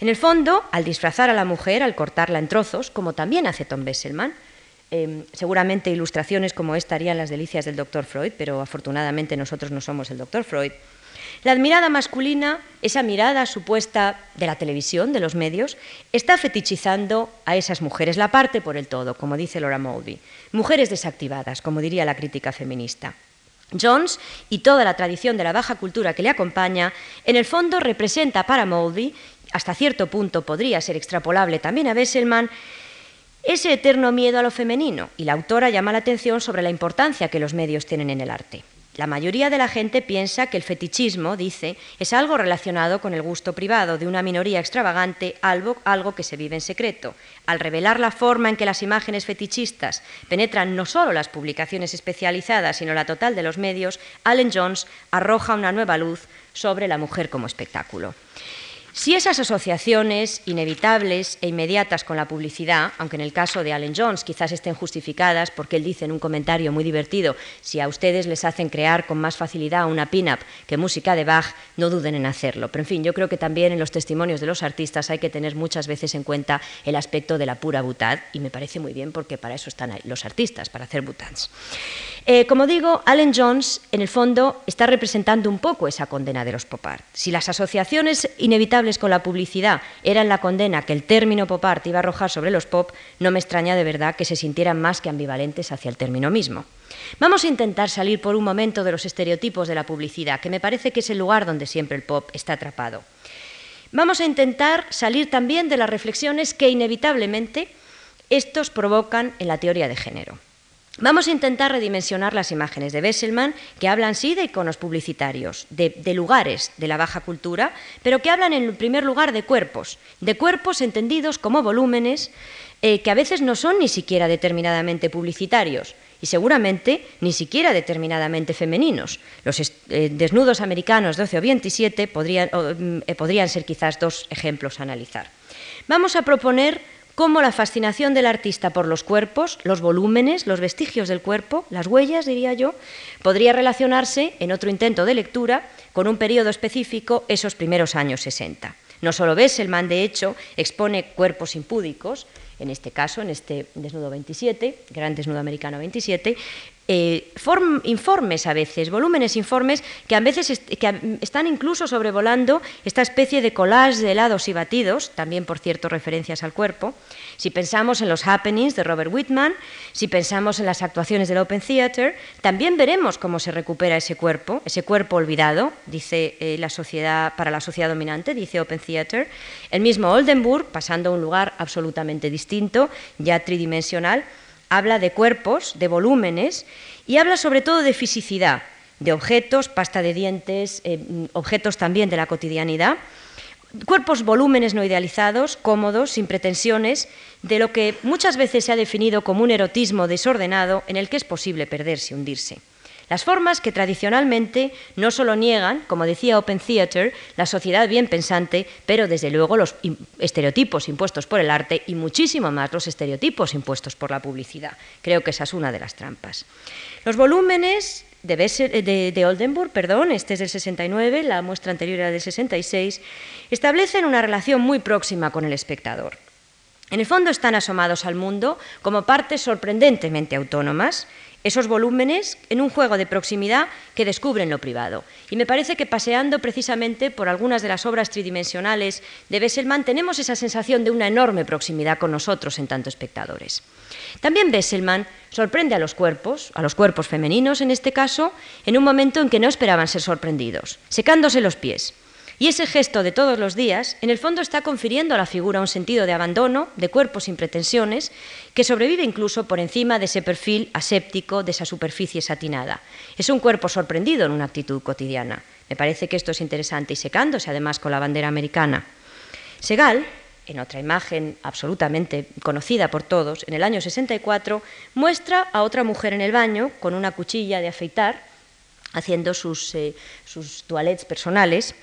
En el fondo, al disfrazar a la mujer, al cortarla en trozos, como también hace Tom Besselman, em, seguramente ilustraciones como esta harían las delicias del doctor Freud, pero afortunadamente nosotros no somos el doctor Freud. La mirada masculina, esa mirada supuesta de la televisión, de los medios, está fetichizando a esas mujeres, la parte por el todo, como dice Laura Mulvey. Mujeres desactivadas, como diría la crítica feminista. Jones y toda la tradición de la baja cultura que le acompaña, en el fondo representa para Mulvey hasta cierto punto podría ser extrapolable también a Besselman, ese eterno miedo a lo femenino, y la autora llama la atención sobre la importancia que los medios tienen en el arte. La mayoría de la gente piensa que el fetichismo, dice, es algo relacionado con el gusto privado de una minoría extravagante, algo, que se vive en secreto. Al revelar la forma en que las imágenes fetichistas penetran no solo las publicaciones especializadas, sino la total de los medios, Allen Jones arroja una nueva luz sobre la mujer como espectáculo. Si esas asociaciones inevitables e inmediatas con la publicidad, aunque en el caso de Allen Jones quizás estén justificadas porque él dice en un comentario muy divertido, si a ustedes les hacen crear con más facilidad una pin-up que música de Bach, no duden en hacerlo. Pero en fin, yo creo que también en los testimonios de los artistas hay que tener muchas veces en cuenta el aspecto de la pura butad y me parece muy bien porque para eso están los artistas, para hacer butats. Eh, como digo, Allen Jones en el fondo está representando un poco esa condena de los pop art. Si las asociaciones inevitables con la publicidad eran la condena que el término pop art iba a arrojar sobre los pop, no me extraña de verdad que se sintieran más que ambivalentes hacia el término mismo. Vamos a intentar salir por un momento de los estereotipos de la publicidad, que me parece que es el lugar donde siempre el pop está atrapado. Vamos a intentar salir también de las reflexiones que inevitablemente estos provocan en la teoría de género. Vamos a intentar redimensionar las imágenes de Besselman, que hablan sí de iconos publicitarios, de, lugares de la baja cultura, pero que hablan en primer lugar de cuerpos, de cuerpos entendidos como volúmenes eh, que a veces no son ni siquiera determinadamente publicitarios y seguramente ni siquiera determinadamente femeninos. Los eh, desnudos americanos 12 o 27 podrían, eh, podrían ser quizás dos ejemplos a analizar. Vamos a proponer cómo la fascinación del artista por los cuerpos, los volúmenes, los vestigios del cuerpo, las huellas, diría yo, podría relacionarse, en otro intento de lectura, con un periodo específico, esos primeros años 60. No solo Besselman, de hecho, expone cuerpos impúdicos, en este caso, en este desnudo 27, gran desnudo americano 27, eh, informes a veces, volúmenes informes que a veces que están incluso sobrevolando esta especie de collage de helados y batidos, también por cierto referencias al cuerpo. Si pensamos en los happenings de Robert Whitman, si pensamos en las actuaciones del Open Theater, también veremos cómo se recupera ese cuerpo, ese cuerpo olvidado, dice eh, la sociedad para la sociedad dominante, dice Open Theater. El mismo Oldenburg, pasando a un lugar absolutamente distinto, ya tridimensional, habla de cuerpos, de volúmenes y habla sobre todo de fisicidad, de objetos, pasta de dientes, eh, objetos también de la cotidianidad, cuerpos, volúmenes no idealizados, cómodos, sin pretensiones, de lo que muchas veces se ha definido como un erotismo desordenado en el que es posible perderse, hundirse. Las formas que tradicionalmente no solo niegan, como decía Open Theater, la sociedad bien pensante, pero desde luego los estereotipos impuestos por el arte y muchísimo más los estereotipos impuestos por la publicidad. Creo que esa es una de las trampas. Los volúmenes de, de, Oldenburg, perdón, este es del 69, la muestra anterior era del 66, establecen una relación muy próxima con el espectador. En el fondo están asomados al mundo como partes sorprendentemente autónomas esos volúmenes en un juego de proximidad que descubren lo privado. Y me parece que paseando precisamente por algunas de las obras tridimensionales de Besselman tenemos esa sensación de una enorme proximidad con nosotros en tanto espectadores. También Besselman sorprende a los cuerpos, a los cuerpos femeninos en este caso, en un momento en que no esperaban ser sorprendidos, secándose los pies. Y ese gesto de todos los días, en el fondo, está confiriendo a la figura un sentido de abandono, de cuerpo sin pretensiones, que sobrevive incluso por encima de ese perfil aséptico, de esa superficie satinada. Es un cuerpo sorprendido en una actitud cotidiana. Me parece que esto es interesante y secándose además con la bandera americana. Segal, en otra imagen absolutamente conocida por todos, en el año 64, muestra a otra mujer en el baño con una cuchilla de afeitar, haciendo sus, eh, sus toilettes personales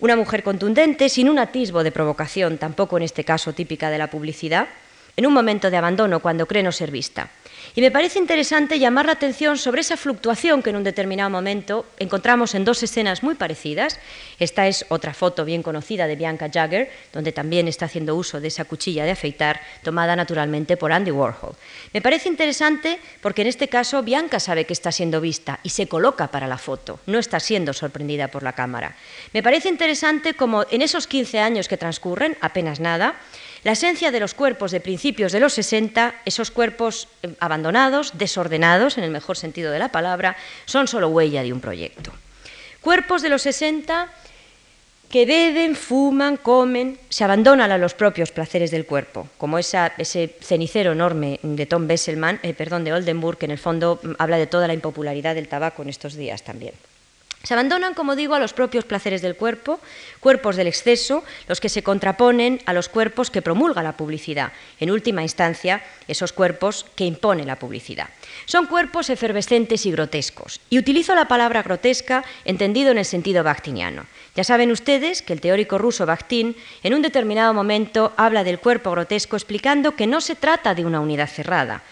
una mujer contundente, sin un atisbo de provocación, tampoco en este caso típica de la publicidad, en un momento de abandono cuando cree no ser vista. Y me parece interesante llamar la atención sobre esa fluctuación que en un determinado momento encontramos en dos escenas muy parecidas. Esta es otra foto bien conocida de Bianca Jagger, donde también está haciendo uso de esa cuchilla de afeitar, tomada naturalmente por Andy Warhol. Me parece interesante porque en este caso Bianca sabe que está siendo vista y se coloca para la foto, no está siendo sorprendida por la cámara. Me parece interesante como en esos 15 años que transcurren, apenas nada, la esencia de los cuerpos de principios de los 60, esos cuerpos eh, abandonados, desordenados, en el mejor sentido de la palabra, son solo huella de un proyecto. Cuerpos de los 60 que beben, fuman, comen, se abandonan a los propios placeres del cuerpo, como ese cenicero enorme de Tom Besselman, eh, perdón, de Oldenburg, que en el fondo mm, habla de toda la impopularidad del tabaco en estos días también. Se abandonan, como digo, a los propios placeres del cuerpo, cuerpos del exceso, los que se contraponen a los cuerpos que promulga la publicidad, en última instancia, esos cuerpos que impone la publicidad. Son cuerpos efervescentes y grotescos, y utilizo la palabra grotesca entendido en el sentido bactiniano. Ya saben ustedes que el teórico ruso Bakhtin en un determinado momento habla del cuerpo grotesco explicando que no se trata de una unidad cerrada,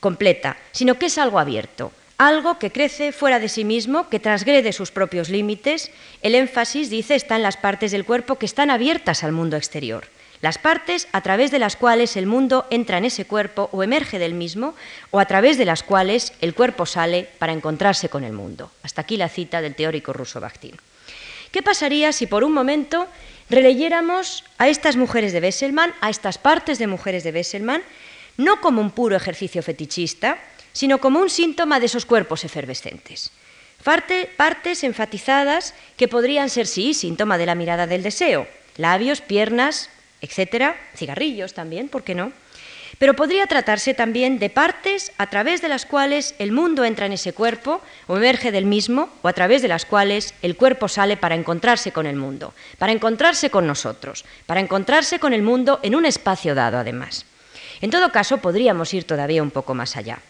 completa, sino que es algo abierto, algo que crece fuera de sí mismo, que transgrede sus propios límites. El énfasis, dice, está en las partes del cuerpo que están abiertas al mundo exterior. Las partes a través de las cuales el mundo entra en ese cuerpo o emerge del mismo, o a través de las cuales el cuerpo sale para encontrarse con el mundo. Hasta aquí la cita del teórico ruso Bakhtin. ¿Qué pasaría si por un momento releyéramos a estas mujeres de Besselman, a estas partes de mujeres de Besselman, no como un puro ejercicio fetichista, sino como un síntoma de esos cuerpos efervescentes. partes enfatizadas que podrían ser, sí, síntoma de la mirada del deseo, labios, piernas, etcétera, cigarrillos también, ¿por qué no? Pero podría tratarse también de partes a través de las cuales el mundo entra en ese cuerpo o emerge del mismo, o a través de las cuales el cuerpo sale para encontrarse con el mundo, para encontrarse con nosotros, para encontrarse con el mundo en un espacio dado, además. En todo caso, podríamos ir todavía un poco más allá.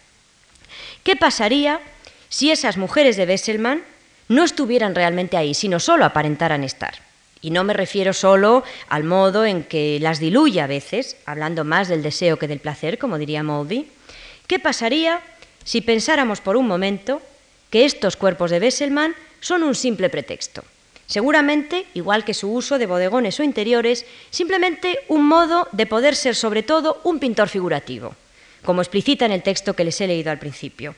¿Qué pasaría si esas mujeres de Besselman no estuvieran realmente ahí, sino solo aparentaran estar? Y no me refiero solo al modo en que las diluye a veces, hablando más del deseo que del placer, como diría Mouldy. ¿Qué pasaría si pensáramos por un momento que estos cuerpos de Besselman son un simple pretexto? Seguramente, igual que su uso de bodegones o interiores, simplemente un modo de poder ser sobre todo un pintor figurativo, como explicita en el texto que les he leído al principio.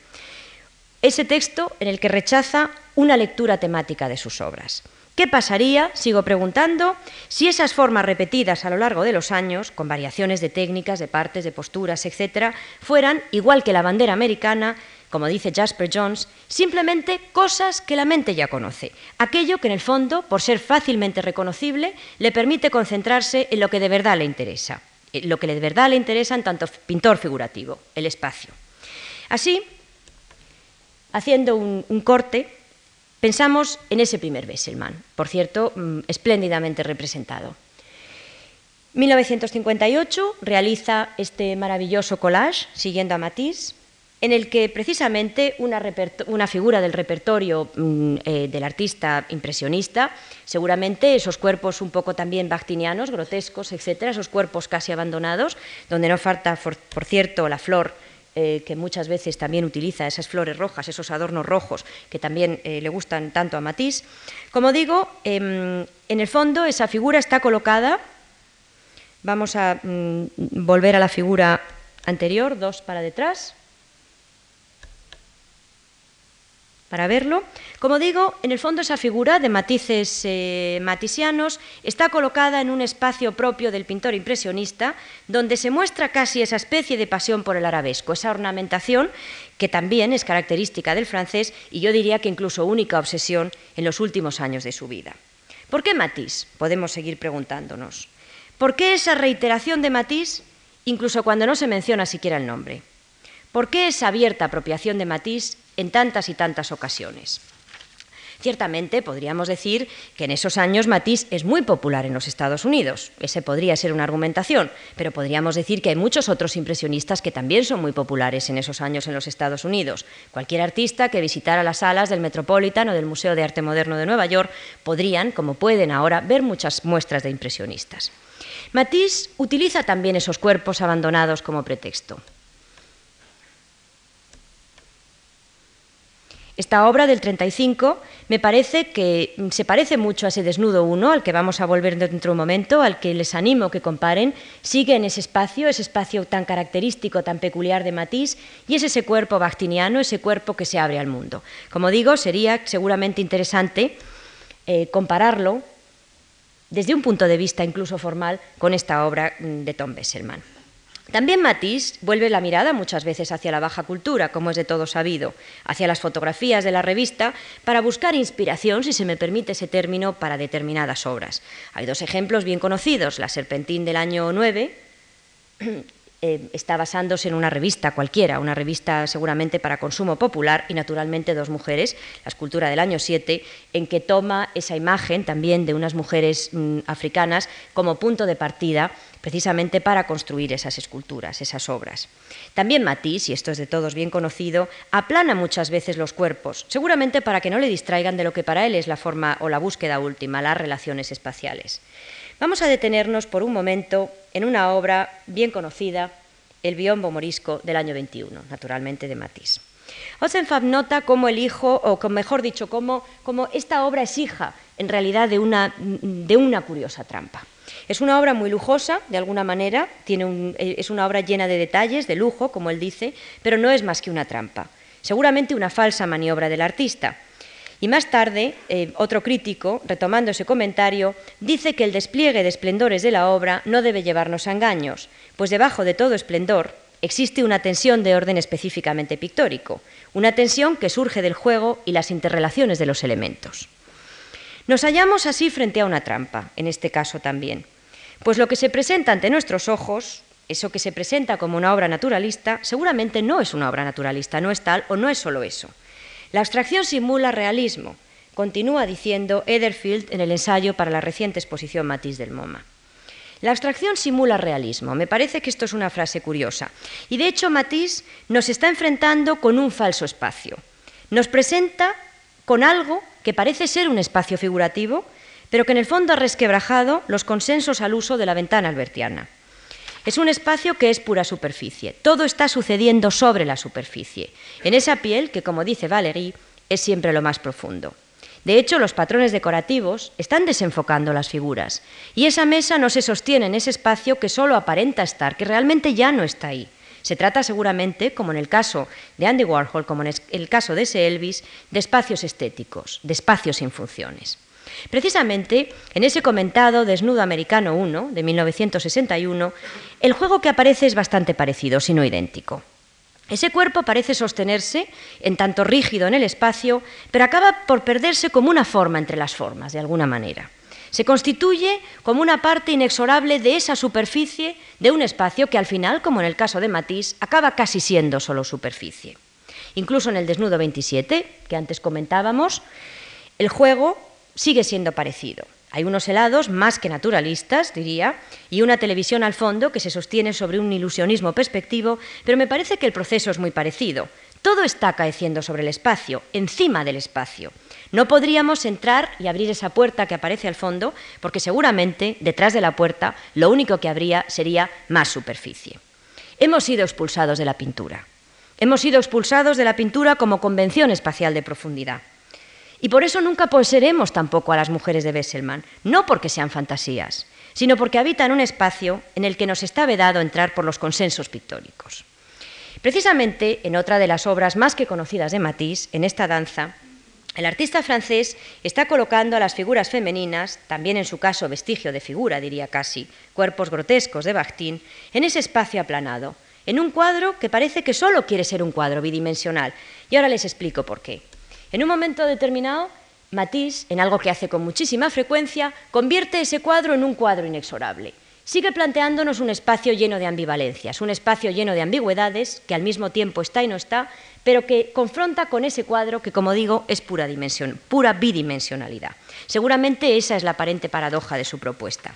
Ese texto en el que rechaza una lectura temática de sus obras. ¿Qué pasaría, sigo preguntando, si esas formas repetidas a lo largo de los años, con variaciones de técnicas, de partes, de posturas, etcétera, fueran, igual que la bandera americana, como dice Jasper Jones, simplemente cosas que la mente ya conoce, aquello que en el fondo, por ser fácilmente reconocible, le permite concentrarse en lo que de verdad le interesa, lo que de verdad le interesa en tanto pintor figurativo, el espacio. Así, haciendo un, un corte, Pensamos en ese primer Besselman, por cierto, mm, espléndidamente representado. 1958 realiza este maravilloso collage, siguiendo a Matisse, en el que precisamente una, figura del repertorio mm, eh, del artista impresionista, seguramente esos cuerpos un poco también bactinianos, grotescos, etcétera, esos cuerpos casi abandonados, donde no falta, por cierto, la flor eh, que muchas veces también utiliza esas flores rojas, esos adornos rojos que también eh, le gustan tanto a Matisse. Como digo, em, en el fondo esa figura está colocada, vamos a mm, volver a la figura anterior, dos para detrás, para verlo. Como digo, en el fondo esa figura de matices eh, matisianos está colocada en un espacio propio del pintor impresionista, donde se muestra casi esa especie de pasión por el arabesco, esa ornamentación que también es característica del francés y yo diría que incluso única obsesión en los últimos años de su vida. ¿Por qué Matisse? Podemos seguir preguntándonos. ¿Por qué esa reiteración de Matisse incluso cuando no se menciona siquiera el nombre? ¿Por qué esa abierta apropiación de Matisse en tantas y tantas ocasiones? Ciertamente podríamos decir que en esos años Matisse es muy popular en los Estados Unidos. Ese podría ser una argumentación, pero podríamos decir que hay muchos otros impresionistas que también son muy populares en esos años en los Estados Unidos. Cualquier artista que visitara las salas del Metropolitan o del Museo de Arte Moderno de Nueva York podrían, como pueden ahora, ver muchas muestras de impresionistas. Matisse utiliza también esos cuerpos abandonados como pretexto. Esta obra del 35 me parece que se parece mucho a ese desnudo 1, al que vamos a volver dentro de un momento, al que les animo que comparen. Sigue en ese espacio, ese espacio tan característico, tan peculiar de Matisse, y es ese cuerpo bactiniano, ese cuerpo que se abre al mundo. Como digo, sería seguramente interesante eh, compararlo desde un punto de vista incluso formal con esta obra mm, de Tom Besselman. También Matisse vuelve la mirada muchas veces hacia la baja cultura, como es de todo sabido, hacia las fotografías de la revista, para buscar inspiración, si se me permite ese término, para determinadas obras. Hay dos ejemplos bien conocidos, La Serpentín del año 9, eh, está basándose en una revista cualquiera, una revista seguramente para consumo popular y naturalmente dos mujeres, la escultura del año 7, en que toma esa imagen también de unas mujeres mm, africanas como punto de partida precisamente para construir esas esculturas, esas obras. También Matisse, y esto es de todos bien conocido, aplana muchas veces los cuerpos, seguramente para que no le distraigan de lo que para él es la forma o la búsqueda última, las relaciones espaciales. Vamos a detenernos por un momento en una obra bien conocida, El biombo morisco del año 21, naturalmente de Matisse. Ozenfab nota cómo el hijo, o mejor dicho, cómo, esta obra es hija en realidad de una, curiosa trampa. Es una obra muy lujosa, de alguna manera, eh, es una obra llena de detalles, de lujo, como él dice, pero no es más que una trampa. Seguramente una falsa maniobra del artista. Y más tarde, eh, otro crítico, retomando ese comentario, dice que el despliegue de esplendores de la obra no debe llevarnos a engaños, pues debajo de todo esplendor existe una tensión de orden específicamente pictórico, una tensión que surge del juego y las interrelaciones de los elementos. Nos hallamos así frente a una trampa, en este caso también, pues lo que se presenta ante nuestros ojos, eso que se presenta como una obra naturalista, seguramente no es una obra naturalista, no es tal o no es solo eso. La abstracción simula realismo, continúa diciendo Ederfield en el ensayo para la reciente exposición Matisse del MoMA. La abstracción simula realismo. Me parece que esto es una frase curiosa. Y de hecho Matisse nos está enfrentando con un falso espacio. Nos presenta con algo que parece ser un espacio figurativo, pero que en el fondo ha resquebrajado los consensos al uso de la ventana albertiana. Es un espacio que es pura superficie. Todo está sucediendo sobre la superficie, en esa piel que, como dice Valéry, es siempre lo más profundo. De hecho, los patrones decorativos están desenfocando las figuras y esa mesa no se sostiene en ese espacio que solo aparenta estar, que realmente ya no está ahí. Se trata seguramente, como en el caso de Andy Warhol, como en el caso de ese Elvis, de espacios estéticos, de espacios sin funciones. Precisamente en ese comentado Desnudo Americano 1 de 1961, el juego que aparece es bastante parecido, si no idéntico. Ese cuerpo parece sostenerse, en tanto rígido en el espacio, pero acaba por perderse como una forma entre las formas, de alguna manera. Se constituye como una parte inexorable de esa superficie de un espacio que al final, como en el caso de Matisse, acaba casi siendo solo superficie. Incluso en el desnudo 27, que antes comentábamos, el juego sigue siendo parecido. Hay unos helados más que naturalistas, diría, y una televisión al fondo que se sostiene sobre un ilusionismo perspectivo, pero me parece que el proceso es muy parecido. Todo está acaeciendo sobre el espacio, encima del espacio. No podríamos entrar y abrir esa puerta que aparece al fondo, porque seguramente detrás de la puerta lo único que habría sería más superficie. Hemos sido expulsados de la pintura. Hemos sido expulsados de la pintura como convención espacial de profundidad. Y por eso nunca poseeremos tampoco a las mujeres de Besselman, no porque sean fantasías, sino porque habitan un espacio en el que nos está vedado entrar por los consensos pictóricos. Precisamente en otra de las obras más que conocidas de Matisse, en esta danza, el artista francés está colocando a las figuras femeninas, también en su caso vestigio de figura, diría casi, cuerpos grotescos de Bakhtin, en ese espacio aplanado, en un cuadro que parece que solo quiere ser un cuadro bidimensional. Y ahora les explico por qué. En un momento determinado, Matisse, en algo que hace con muchísima frecuencia, convierte ese cuadro en un cuadro inexorable. Sigue planteándonos un espacio lleno de ambivalencias, un espacio lleno de ambigüedades, que al mismo tiempo está y no está, pero que confronta con ese cuadro que, como digo, es pura, dimensión, pura bidimensionalidad. Seguramente esa es la aparente paradoja de su propuesta.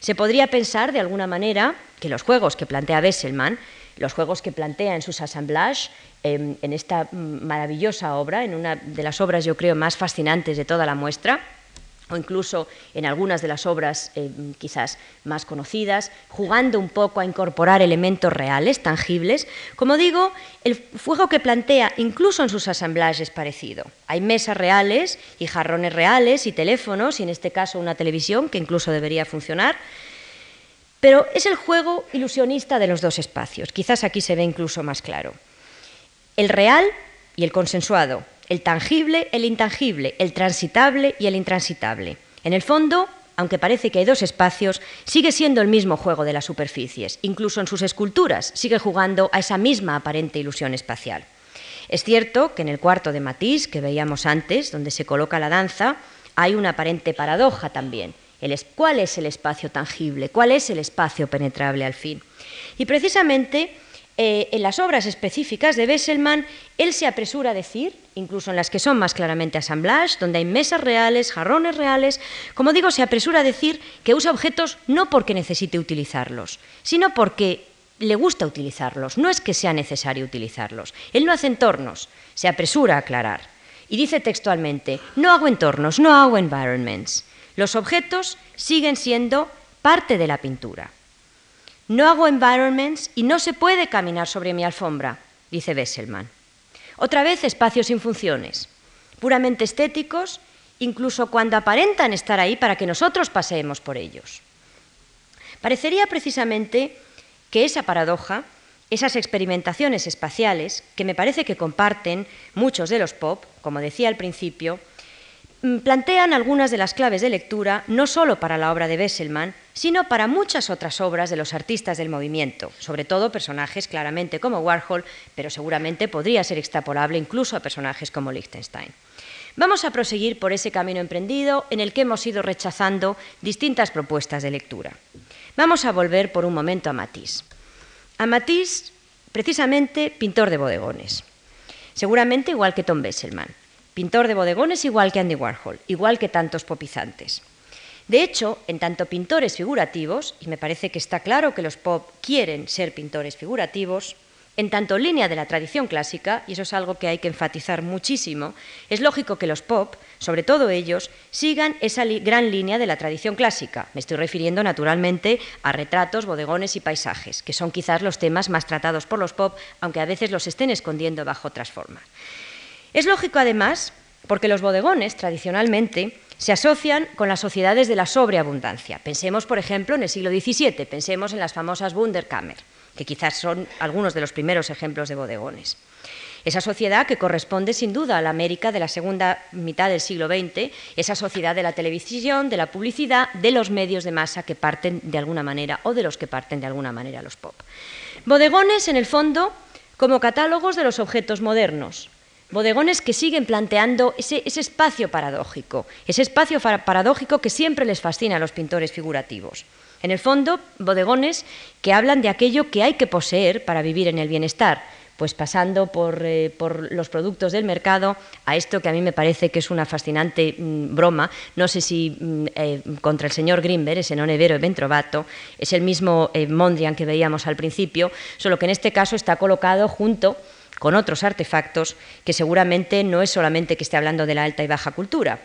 Se podría pensar, de alguna manera, que los juegos que plantea Besselman los juegos que plantea en sus assemblages, en, esta maravillosa obra, en una de las obras yo creo más fascinantes de toda la muestra, o incluso en algunas de las obras eh, quizás más conocidas, jugando un poco a incorporar elementos reales, tangibles. Como digo, el fuego que plantea incluso en sus asamblajes es parecido. Hay mesas reales y jarrones reales y teléfonos, y en este caso una televisión que incluso debería funcionar, pero es el juego ilusionista de los dos espacios. Quizás aquí se ve incluso más claro. El real y el consensuado, el tangible, el intangible, el transitable y el intransitable. En el fondo, aunque parece que hay dos espacios, sigue siendo el mismo juego de las superficies. Incluso en sus esculturas sigue jugando a esa misma aparente ilusión espacial. Es cierto que en el cuarto de Matisse, que veíamos antes, donde se coloca la danza, hay una aparente paradoja también cuál es el espacio tangible, cuál es el espacio penetrable al fin. Y precisamente eh, en las obras específicas de Besselman, él se apresura a decir, incluso en las que son más claramente assemblage, donde hay mesas reales, jarrones reales, como digo, se apresura a decir que usa objetos no porque necesite utilizarlos, sino porque le gusta utilizarlos, no es que sea necesario utilizarlos. Él no hace entornos, se apresura a aclarar. Y dice textualmente, no hago entornos, no hago environments. Los objetos siguen siendo parte de la pintura. No hago environments y no se puede caminar sobre mi alfombra, dice Besselman. Otra vez espacios sin funciones, puramente estéticos, incluso cuando aparentan estar ahí para que nosotros paseemos por ellos. Parecería precisamente que esa paradoja, esas experimentaciones espaciales, que me parece que comparten muchos de los pop, como decía al principio, plantean algunas de las claves de lectura no solo para la obra de Besselman, sino para muchas otras obras de los artistas del movimiento, sobre todo personajes claramente como Warhol, pero seguramente podría ser extrapolable incluso a personajes como Liechtenstein. Vamos a proseguir por ese camino emprendido en el que hemos ido rechazando distintas propuestas de lectura. Vamos a volver por un momento a Matisse. A Matisse, precisamente pintor de bodegones. Seguramente igual que Tom Besselman. Pintor de bodegones igual que Andy Warhol, igual que tantos popizantes. De hecho, en tanto pintores figurativos, y me parece que está claro que los pop quieren ser pintores figurativos, en tanto línea de la tradición clásica, y eso es algo que hay que enfatizar muchísimo, es lógico que los pop, sobre todo ellos, sigan esa gran línea de la tradición clásica. Me estoy refiriendo naturalmente a retratos, bodegones y paisajes, que son quizás los temas más tratados por los pop, aunque a veces los estén escondiendo bajo otras formas. Es lógico además porque los bodegones tradicionalmente se asocian con las sociedades de la sobreabundancia. Pensemos, por ejemplo, en el siglo XVII, pensemos en las famosas Wunderkammer que quizás son algunos de los primeros ejemplos de bodegones. Esa sociedad que corresponde sin duda a la América de la segunda mitad del siglo XX, esa sociedad de la televisión, de la publicidad, de los medios de masa que parten de alguna manera o de los que parten de alguna manera los pop. Bodegones, en el fondo, como catálogos de los objetos modernos, bodegones que siguen planteando ese, espacio paradójico, ese espacio paradójico que siempre les fascina a los pintores figurativos. En el fondo, bodegones que hablan de aquello que hay que poseer para vivir en el bienestar, pues pasando por, eh, los productos del mercado a esto que a mí me parece que es una fascinante mm, broma, no sé si mm, eh, contra el señor Grimberg, ese non vero e ben trovato, es el mismo eh, Mondrian que veíamos al principio, solo que en este caso está colocado junto con otros artefactos que seguramente no es solamente que esté hablando de la alta y baja cultura,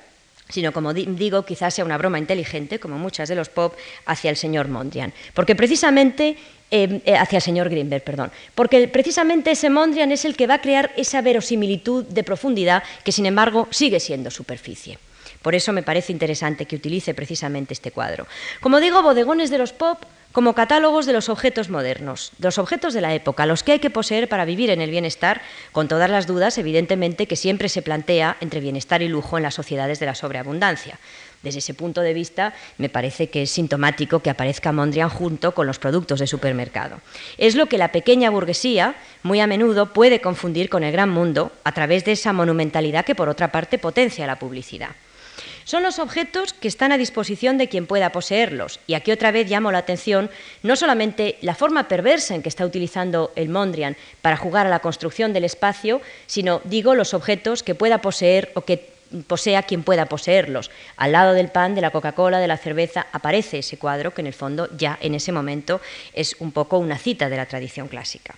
sino como digo, quizás sea una broma inteligente, como muchas de los pop, hacia el señor Mondrian. Porque precisamente, em, eh, hacia el señor Greenberg, perdón, porque precisamente ese Mondrian es el que va a crear esa verosimilitud de profundidad que, sin embargo, sigue siendo superficie. Por eso me parece interesante que utilice precisamente este cuadro. Como digo, bodegones de los pop como catálogos de los objetos modernos, de los objetos de la época, los que hay que poseer para vivir en el bienestar, con todas las dudas, evidentemente, que siempre se plantea entre bienestar y lujo en las sociedades de la sobreabundancia. Desde ese punto de vista, me parece que es sintomático que aparezca Mondrian junto con los productos de supermercado. Es lo que la pequeña burguesía, muy a menudo, puede confundir con el gran mundo a través de esa monumentalidad que, por otra parte, potencia la publicidad. Son los objetos que están a disposición de quien pueda poseerlos. Y aquí otra vez llamo la atención no solamente la forma perversa en que está utilizando el Mondrian para jugar a la construcción del espacio, sino, digo, los objetos que pueda poseer o que posea quien pueda poseerlos. Al lado del pan, de la Coca-Cola, de la cerveza, aparece ese cuadro que en el fondo ya en ese momento es un poco una cita de la tradición clásica.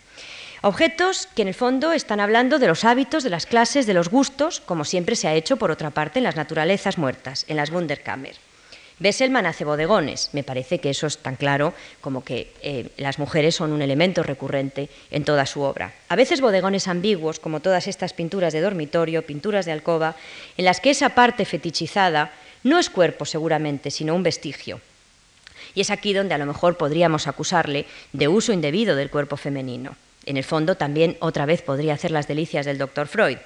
Objetos que en el fondo están hablando de los hábitos, de las clases, de los gustos, como siempre se ha hecho por otra parte en las naturalezas muertas, en las Wunderkammer. Besselman hace bodegones. Me parece que eso es tan claro como que eh, las mujeres son un elemento recurrente en toda su obra. A veces bodegones ambiguos, como todas estas pinturas de dormitorio, pinturas de alcoba, en las que esa parte fetichizada no es cuerpo seguramente, sino un vestigio. Y es aquí donde a lo mejor podríamos acusarle de uso indebido del cuerpo femenino. En el fondo también otra vez podría hacer las delicias del doctor Freud.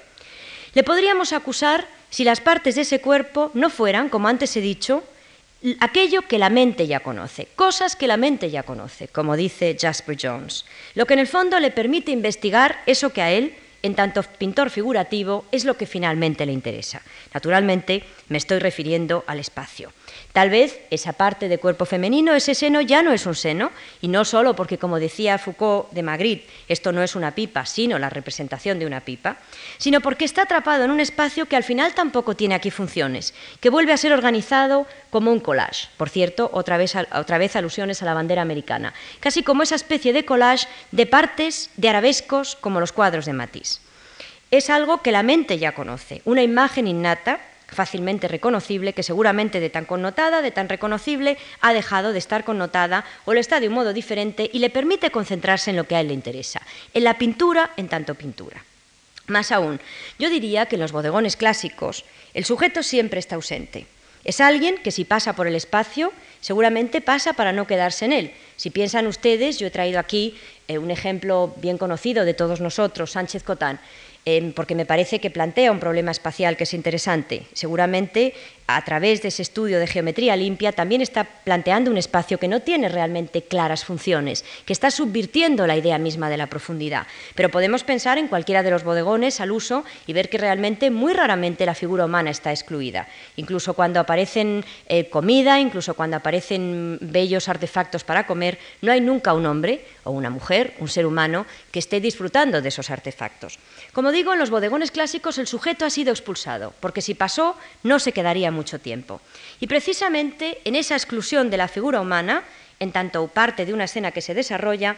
Le podríamos acusar si las partes de ese cuerpo no fueran, como antes he dicho, aquello que la mente ya conoce, cosas que la mente ya conoce, como dice Jasper Jones, lo que en el fondo le permite investigar eso que a él, en tanto pintor figurativo, es lo que finalmente le interesa. Naturalmente, me estoy refiriendo al espacio. Tal vez esa parte de cuerpo femenino, ese seno ya no es un seno, y no solo porque, como decía Foucault de Magritte, esto no es una pipa, sino la representación de una pipa, sino porque está atrapado en un espacio que al final tampoco tiene aquí funciones, que vuelve a ser organizado como un collage. Por cierto, otra vez, otra vez alusiones a la bandera americana, casi como esa especie de collage de partes de arabescos como los cuadros de Matisse. Es algo que la mente ya conoce, una imagen innata fácilmente reconocible, que seguramente de tan connotada, de tan reconocible, ha dejado de estar connotada o lo está de un modo diferente y le permite concentrarse en lo que a él le interesa, en la pintura en tanto pintura. Más aún, yo diría que en los bodegones clásicos el sujeto siempre está ausente. Es alguien que si pasa por el espacio, seguramente pasa para no quedarse en él. Si piensan ustedes, yo he traído aquí eh, un ejemplo bien conocido de todos nosotros, Sánchez Cotán. Porque me parece que plantea un problema espacial que es interesante. Seguramente a través de ese estudio de geometría limpia, también está planteando un espacio que no tiene realmente claras funciones, que está subvirtiendo la idea misma de la profundidad. Pero podemos pensar en cualquiera de los bodegones al uso y ver que realmente muy raramente la figura humana está excluida. Incluso cuando aparecen eh, comida, incluso cuando aparecen bellos artefactos para comer, no hay nunca un hombre o una mujer, un ser humano, que esté disfrutando de esos artefactos. Como digo, en los bodegones clásicos el sujeto ha sido expulsado, porque si pasó no se quedaría mucho tiempo. Y precisamente en esa exclusión de la figura humana, en tanto parte de una escena que se desarrolla,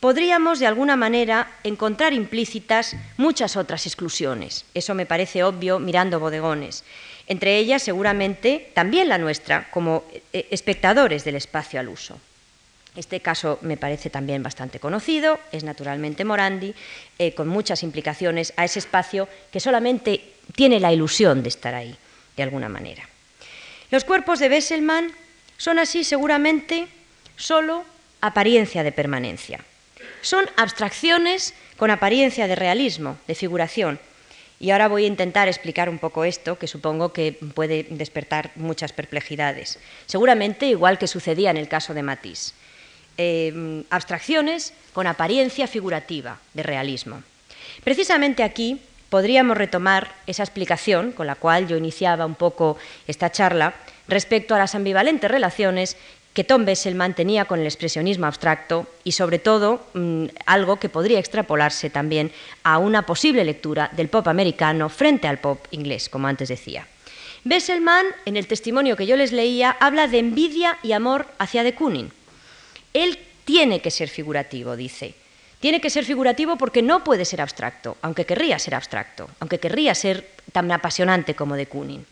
podríamos de alguna manera encontrar implícitas muchas otras exclusiones. Eso me parece obvio mirando bodegones. Entre ellas, seguramente, también la nuestra, como eh, espectadores del espacio al uso. Este caso me parece también bastante conocido, es naturalmente Morandi, eh, con muchas implicaciones a ese espacio que solamente tiene la ilusión de estar ahí de alguna manera. Los cuerpos de Besselman son así seguramente solo apariencia de permanencia. Son abstracciones con apariencia de realismo, de figuración. Y ahora voy a intentar explicar un poco esto, que supongo que puede despertar muchas perplejidades. Seguramente igual que sucedía en el caso de Matisse. Eh, abstracciones con apariencia figurativa, de realismo. Precisamente aquí podríamos retomar esa explicación con la cual yo iniciaba un poco esta charla respecto a las ambivalentes relaciones que Tom Bessel mantenía con el expresionismo abstracto y, sobre todo, mm, algo que podría extrapolarse también a una posible lectura del pop americano frente al pop inglés, como antes decía. Besselman, en el testimonio que yo les leía, habla de envidia y amor hacia de Kooning. Él tiene que ser figurativo, dice, tiene que ser figurativo porque no puede ser abstracto, aunque querría ser abstracto, aunque querría ser tan apasionante como de Kooning.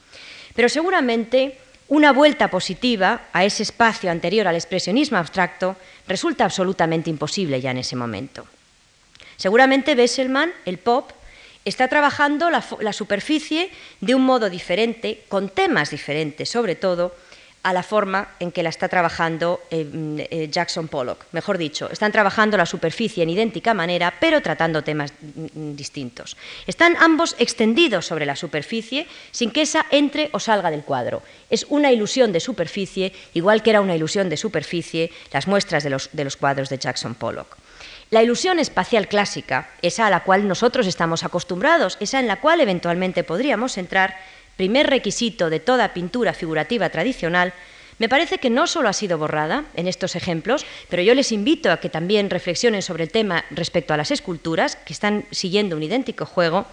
Pero seguramente una vuelta positiva a ese espacio anterior al expresionismo abstracto resulta absolutamente imposible ya en ese momento. Seguramente Besselman, el pop, está trabajando la, la superficie de un modo diferente, con temas diferentes sobre todo, a la forma en que la está trabajando eh, eh, Jackson Pollock. Mejor dicho, están trabajando la superficie en idéntica manera, pero tratando temas mm, distintos. Están ambos extendidos sobre la superficie sin que esa entre o salga del cuadro. Es una ilusión de superficie, igual que era una ilusión de superficie las muestras de los cuadros de Jackson Pollock. La ilusión espacial clásica, esa a la cual nosotros estamos acostumbrados, esa en la cual eventualmente podríamos entrar, primer requisito de toda pintura figurativa tradicional, me parece que no solo ha sido borrada en estos ejemplos, pero yo les invito a que también reflexionen sobre el tema respecto a las esculturas, que están siguiendo un idéntico juego.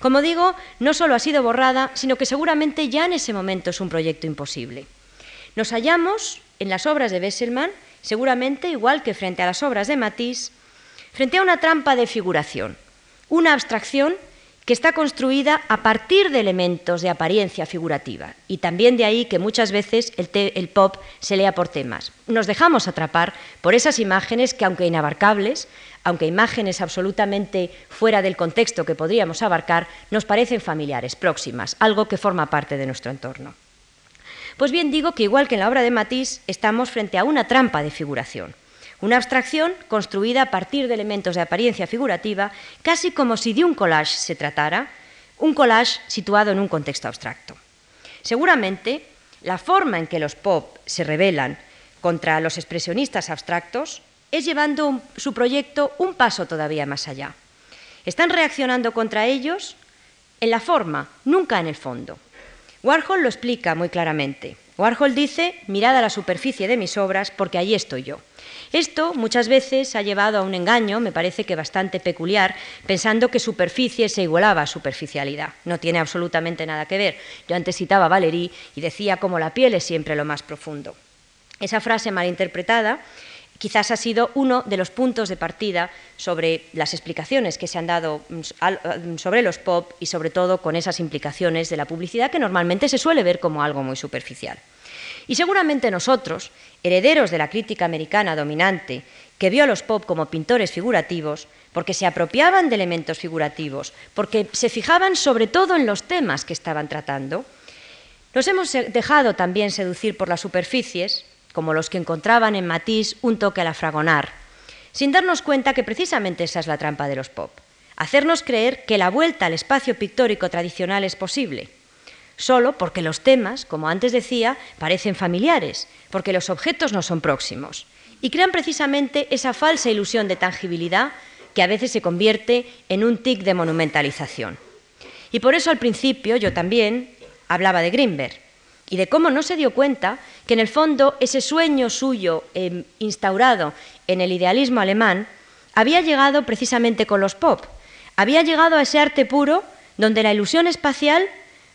Como digo, no solo ha sido borrada, sino que seguramente ya en ese momento es un proyecto imposible. Nos hallamos en las obras de Besselman, seguramente igual que frente a las obras de Matisse, frente a una trampa de figuración, una abstracción que está construida a partir de elementos de apariencia figurativa y también de ahí que muchas veces el, pop se lea por temas. Nos dejamos atrapar por esas imágenes que, aunque inabarcables, aunque imágenes absolutamente fuera del contexto que podríamos abarcar, nos parecen familiares, próximas, algo que forma parte de nuestro entorno. Pues bien, digo que igual que en la obra de Matisse, estamos frente a una trampa de figuración. Una abstracción construida a partir de elementos de apariencia figurativa, casi como si de un collage se tratara, un collage situado en un contexto abstracto. Seguramente, la forma en que los pop se rebelan contra los expresionistas abstractos es llevando su proyecto un paso todavía más allá. Están reaccionando contra ellos en la forma, nunca en el fondo. Warhol lo explica muy claramente. Warhol dice, mirad a la superficie de mis obras porque allí estoy yo. Esto muchas veces ha llevado a un engaño, me parece que bastante peculiar, pensando que superficie se igualaba a superficialidad. No tiene absolutamente nada que ver. Yo antes citaba a Valéry y decía como la piel es siempre lo más profundo. Esa frase malinterpretada quizás ha sido uno de los puntos de partida sobre las explicaciones que se han dado mm, mm, sobre los pop y sobre todo con esas implicaciones de la publicidad que normalmente se suele ver como algo muy superficial. Y seguramente nosotros, herederos de la crítica americana dominante, que vio a los pop como pintores figurativos, porque se apropiaban de elementos figurativos, porque se fijaban sobre todo en los temas que estaban tratando, nos hemos dejado también seducir por las superficies, como los que encontraban en Matisse un toque a la sin darnos cuenta que precisamente esa es la trampa de los pop. hacernos creer que la vuelta al espacio pictórico tradicional es posible, solo porque los temas, como antes decía, parecen familiares, porque los objetos no son próximos, y crean precisamente esa falsa ilusión de tangibilidad que a veces se convierte en un tic de monumentalización. Y por eso al principio yo también hablaba de Grimberg y de cómo no se dio cuenta que en el fondo ese sueño suyo eh, instaurado en el idealismo alemán había llegado precisamente con los pop, había llegado a ese arte puro donde la ilusión espacial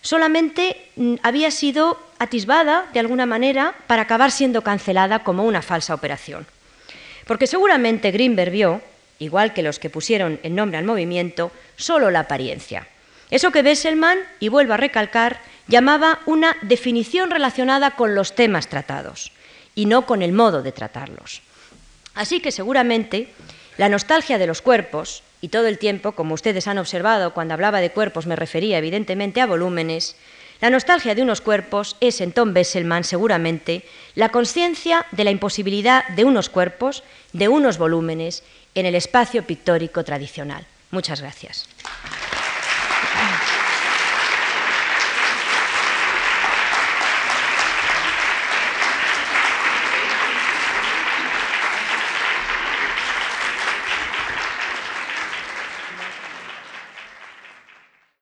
solamente mm, había sido atisbada de alguna manera para acabar siendo cancelada como una falsa operación. Porque seguramente Grimberg vio, igual que los que pusieron el nombre al movimiento, solo la apariencia. Eso que Besselman, y vuelvo a recalcar, llamaba una definición relacionada con los temas tratados y no con el modo de tratarlos. Así que seguramente la nostalgia de los cuerpos, y todo el tiempo, como ustedes han observado, cuando hablaba de cuerpos me refería evidentemente a volúmenes, la nostalgia de unos cuerpos es en Tom Besselman seguramente la conciencia de la imposibilidad de unos cuerpos, de unos volúmenes, en el espacio pictórico tradicional. Muchas gracias.